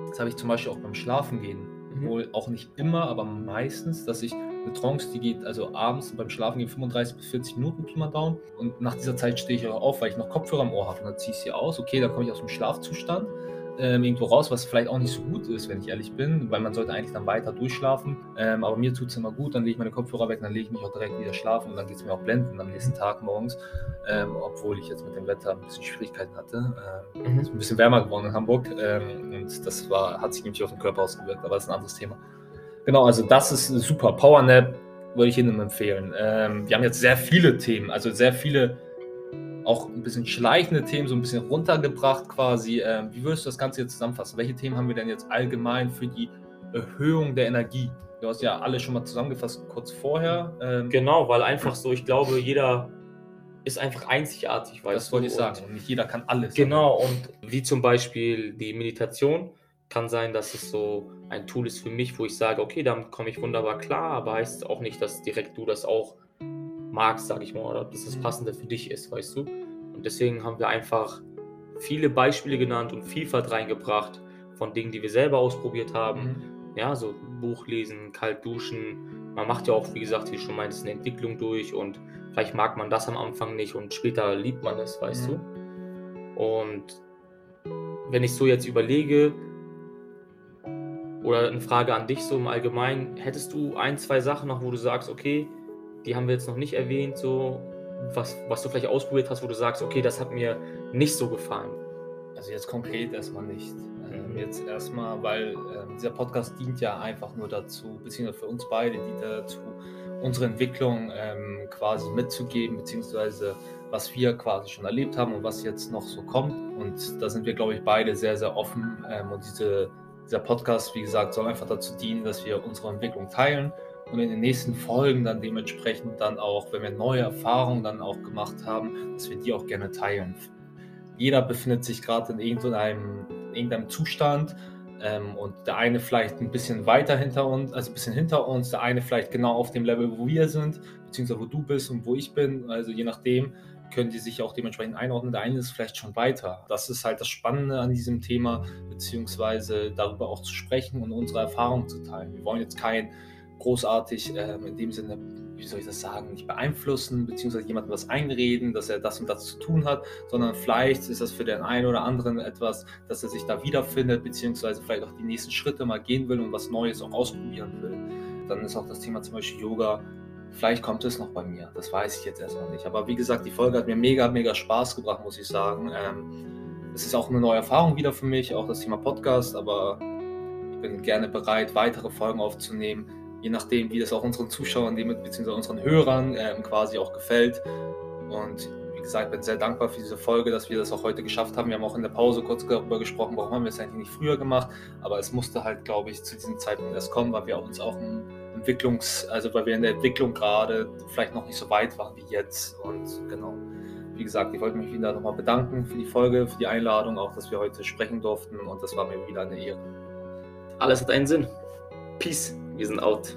Das habe ich zum Beispiel auch beim Schlafen gehen. Mhm. Wohl auch nicht immer, aber meistens, dass ich eine Trance, die geht also abends beim Schlafen gehen 35 bis 40 Minuten, Pi mal Daumen. Und nach dieser Zeit stehe ich auch auf, weil ich noch Kopfhörer im Ohr habe. Und dann ziehe ich sie aus. Okay, dann komme ich aus dem Schlafzustand ähm, irgendwo raus, was vielleicht auch nicht so gut ist, wenn ich ehrlich bin, weil man sollte eigentlich dann weiter durchschlafen. Ähm, aber mir tut es immer gut, dann lege ich meine Kopfhörer weg, dann lege ich mich auch direkt wieder schlafen und dann geht es mir auch blenden am nächsten Tag morgens, ähm, obwohl ich jetzt mit dem Wetter ein bisschen Schwierigkeiten hatte. Ähm, mhm. ist ein bisschen wärmer geworden in Hamburg ähm, und das war, hat sich nämlich auf den Körper ausgewirkt, aber das ist ein anderes Thema. Genau, also das ist super. Power Nap würde ich Ihnen empfehlen. Ähm, wir haben jetzt sehr viele Themen, also sehr viele auch ein bisschen schleichende Themen, so ein bisschen runtergebracht quasi. Ähm, wie würdest du das Ganze jetzt zusammenfassen? Welche Themen haben wir denn jetzt allgemein für die Erhöhung der Energie? Du hast ja alle schon mal zusammengefasst kurz vorher. Ähm, genau, weil einfach so, ich glaube, jeder ist einfach einzigartig. Weißt das wollte ich sagen. Und nicht jeder kann alles. Genau, und wie zum Beispiel die Meditation kann sein, dass es so ein Tool ist für mich, wo ich sage, okay, damit komme ich wunderbar klar, aber heißt auch nicht, dass direkt du das auch magst, sag ich mal, oder dass das mhm. Passende für dich ist, weißt du? Und deswegen haben wir einfach viele Beispiele genannt und Vielfalt reingebracht von Dingen, die wir selber ausprobiert haben. Mhm. Ja, so Buch lesen, kalt duschen. Man macht ja auch, wie gesagt, wie schon meintest, eine Entwicklung durch und vielleicht mag man das am Anfang nicht und später liebt man es, weißt mhm. du? Und wenn ich so jetzt überlege, oder eine Frage an dich so im Allgemeinen, hättest du ein, zwei Sachen noch, wo du sagst, okay, die haben wir jetzt noch nicht erwähnt, so was, was du vielleicht ausprobiert hast, wo du sagst, okay, das hat mir nicht so gefallen. Also jetzt konkret erstmal nicht. Ähm, jetzt erstmal, weil äh, dieser Podcast dient ja einfach nur dazu, beziehungsweise für uns beide dient dazu, unsere Entwicklung ähm, quasi mitzugeben, beziehungsweise was wir quasi schon erlebt haben und was jetzt noch so kommt. Und da sind wir, glaube ich, beide sehr, sehr offen. Ähm, und diese, dieser Podcast, wie gesagt, soll einfach dazu dienen, dass wir unsere Entwicklung teilen und in den nächsten Folgen dann dementsprechend dann auch, wenn wir neue Erfahrungen dann auch gemacht haben, dass wir die auch gerne teilen. Jeder befindet sich gerade in irgendeinem, in irgendeinem Zustand ähm, und der eine vielleicht ein bisschen weiter hinter uns, also ein bisschen hinter uns, der eine vielleicht genau auf dem Level, wo wir sind, beziehungsweise wo du bist und wo ich bin. Also je nachdem können die sich auch dementsprechend einordnen. Der eine ist vielleicht schon weiter. Das ist halt das Spannende an diesem Thema, beziehungsweise darüber auch zu sprechen und unsere Erfahrungen zu teilen. Wir wollen jetzt kein großartig ähm, in dem Sinne, wie soll ich das sagen, nicht beeinflussen, beziehungsweise jemandem was einreden, dass er das und das zu tun hat, sondern vielleicht ist das für den einen oder anderen etwas, dass er sich da wiederfindet, beziehungsweise vielleicht auch die nächsten Schritte mal gehen will und was Neues auch ausprobieren will. Dann ist auch das Thema zum Beispiel Yoga. Vielleicht kommt es noch bei mir, das weiß ich jetzt erstmal nicht. Aber wie gesagt, die Folge hat mir mega, mega Spaß gebracht, muss ich sagen. Ähm, es ist auch eine neue Erfahrung wieder für mich, auch das Thema Podcast, aber ich bin gerne bereit, weitere Folgen aufzunehmen je nachdem, wie das auch unseren Zuschauern, beziehungsweise unseren Hörern äh, quasi auch gefällt. Und wie gesagt, bin sehr dankbar für diese Folge, dass wir das auch heute geschafft haben. Wir haben auch in der Pause kurz darüber gesprochen, warum haben wir es eigentlich nicht früher gemacht. Aber es musste halt, glaube ich, zu diesem Zeitpunkt erst kommen, weil wir uns auch im Entwicklungs-, also weil wir in der Entwicklung gerade vielleicht noch nicht so weit waren wie jetzt. Und genau. Wie gesagt, ich wollte mich wieder nochmal bedanken für die Folge, für die Einladung, auch dass wir heute sprechen durften und das war mir wieder eine Ehre. Alles hat einen Sinn. Peace. Wir sind out.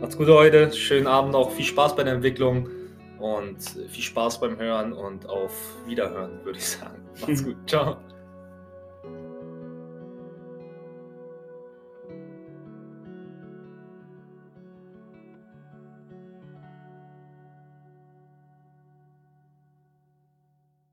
Macht's gut heute. Schönen Abend noch. Viel Spaß bei der Entwicklung und viel Spaß beim Hören und auf Wiederhören, würde ich sagen. Macht's gut. Ciao.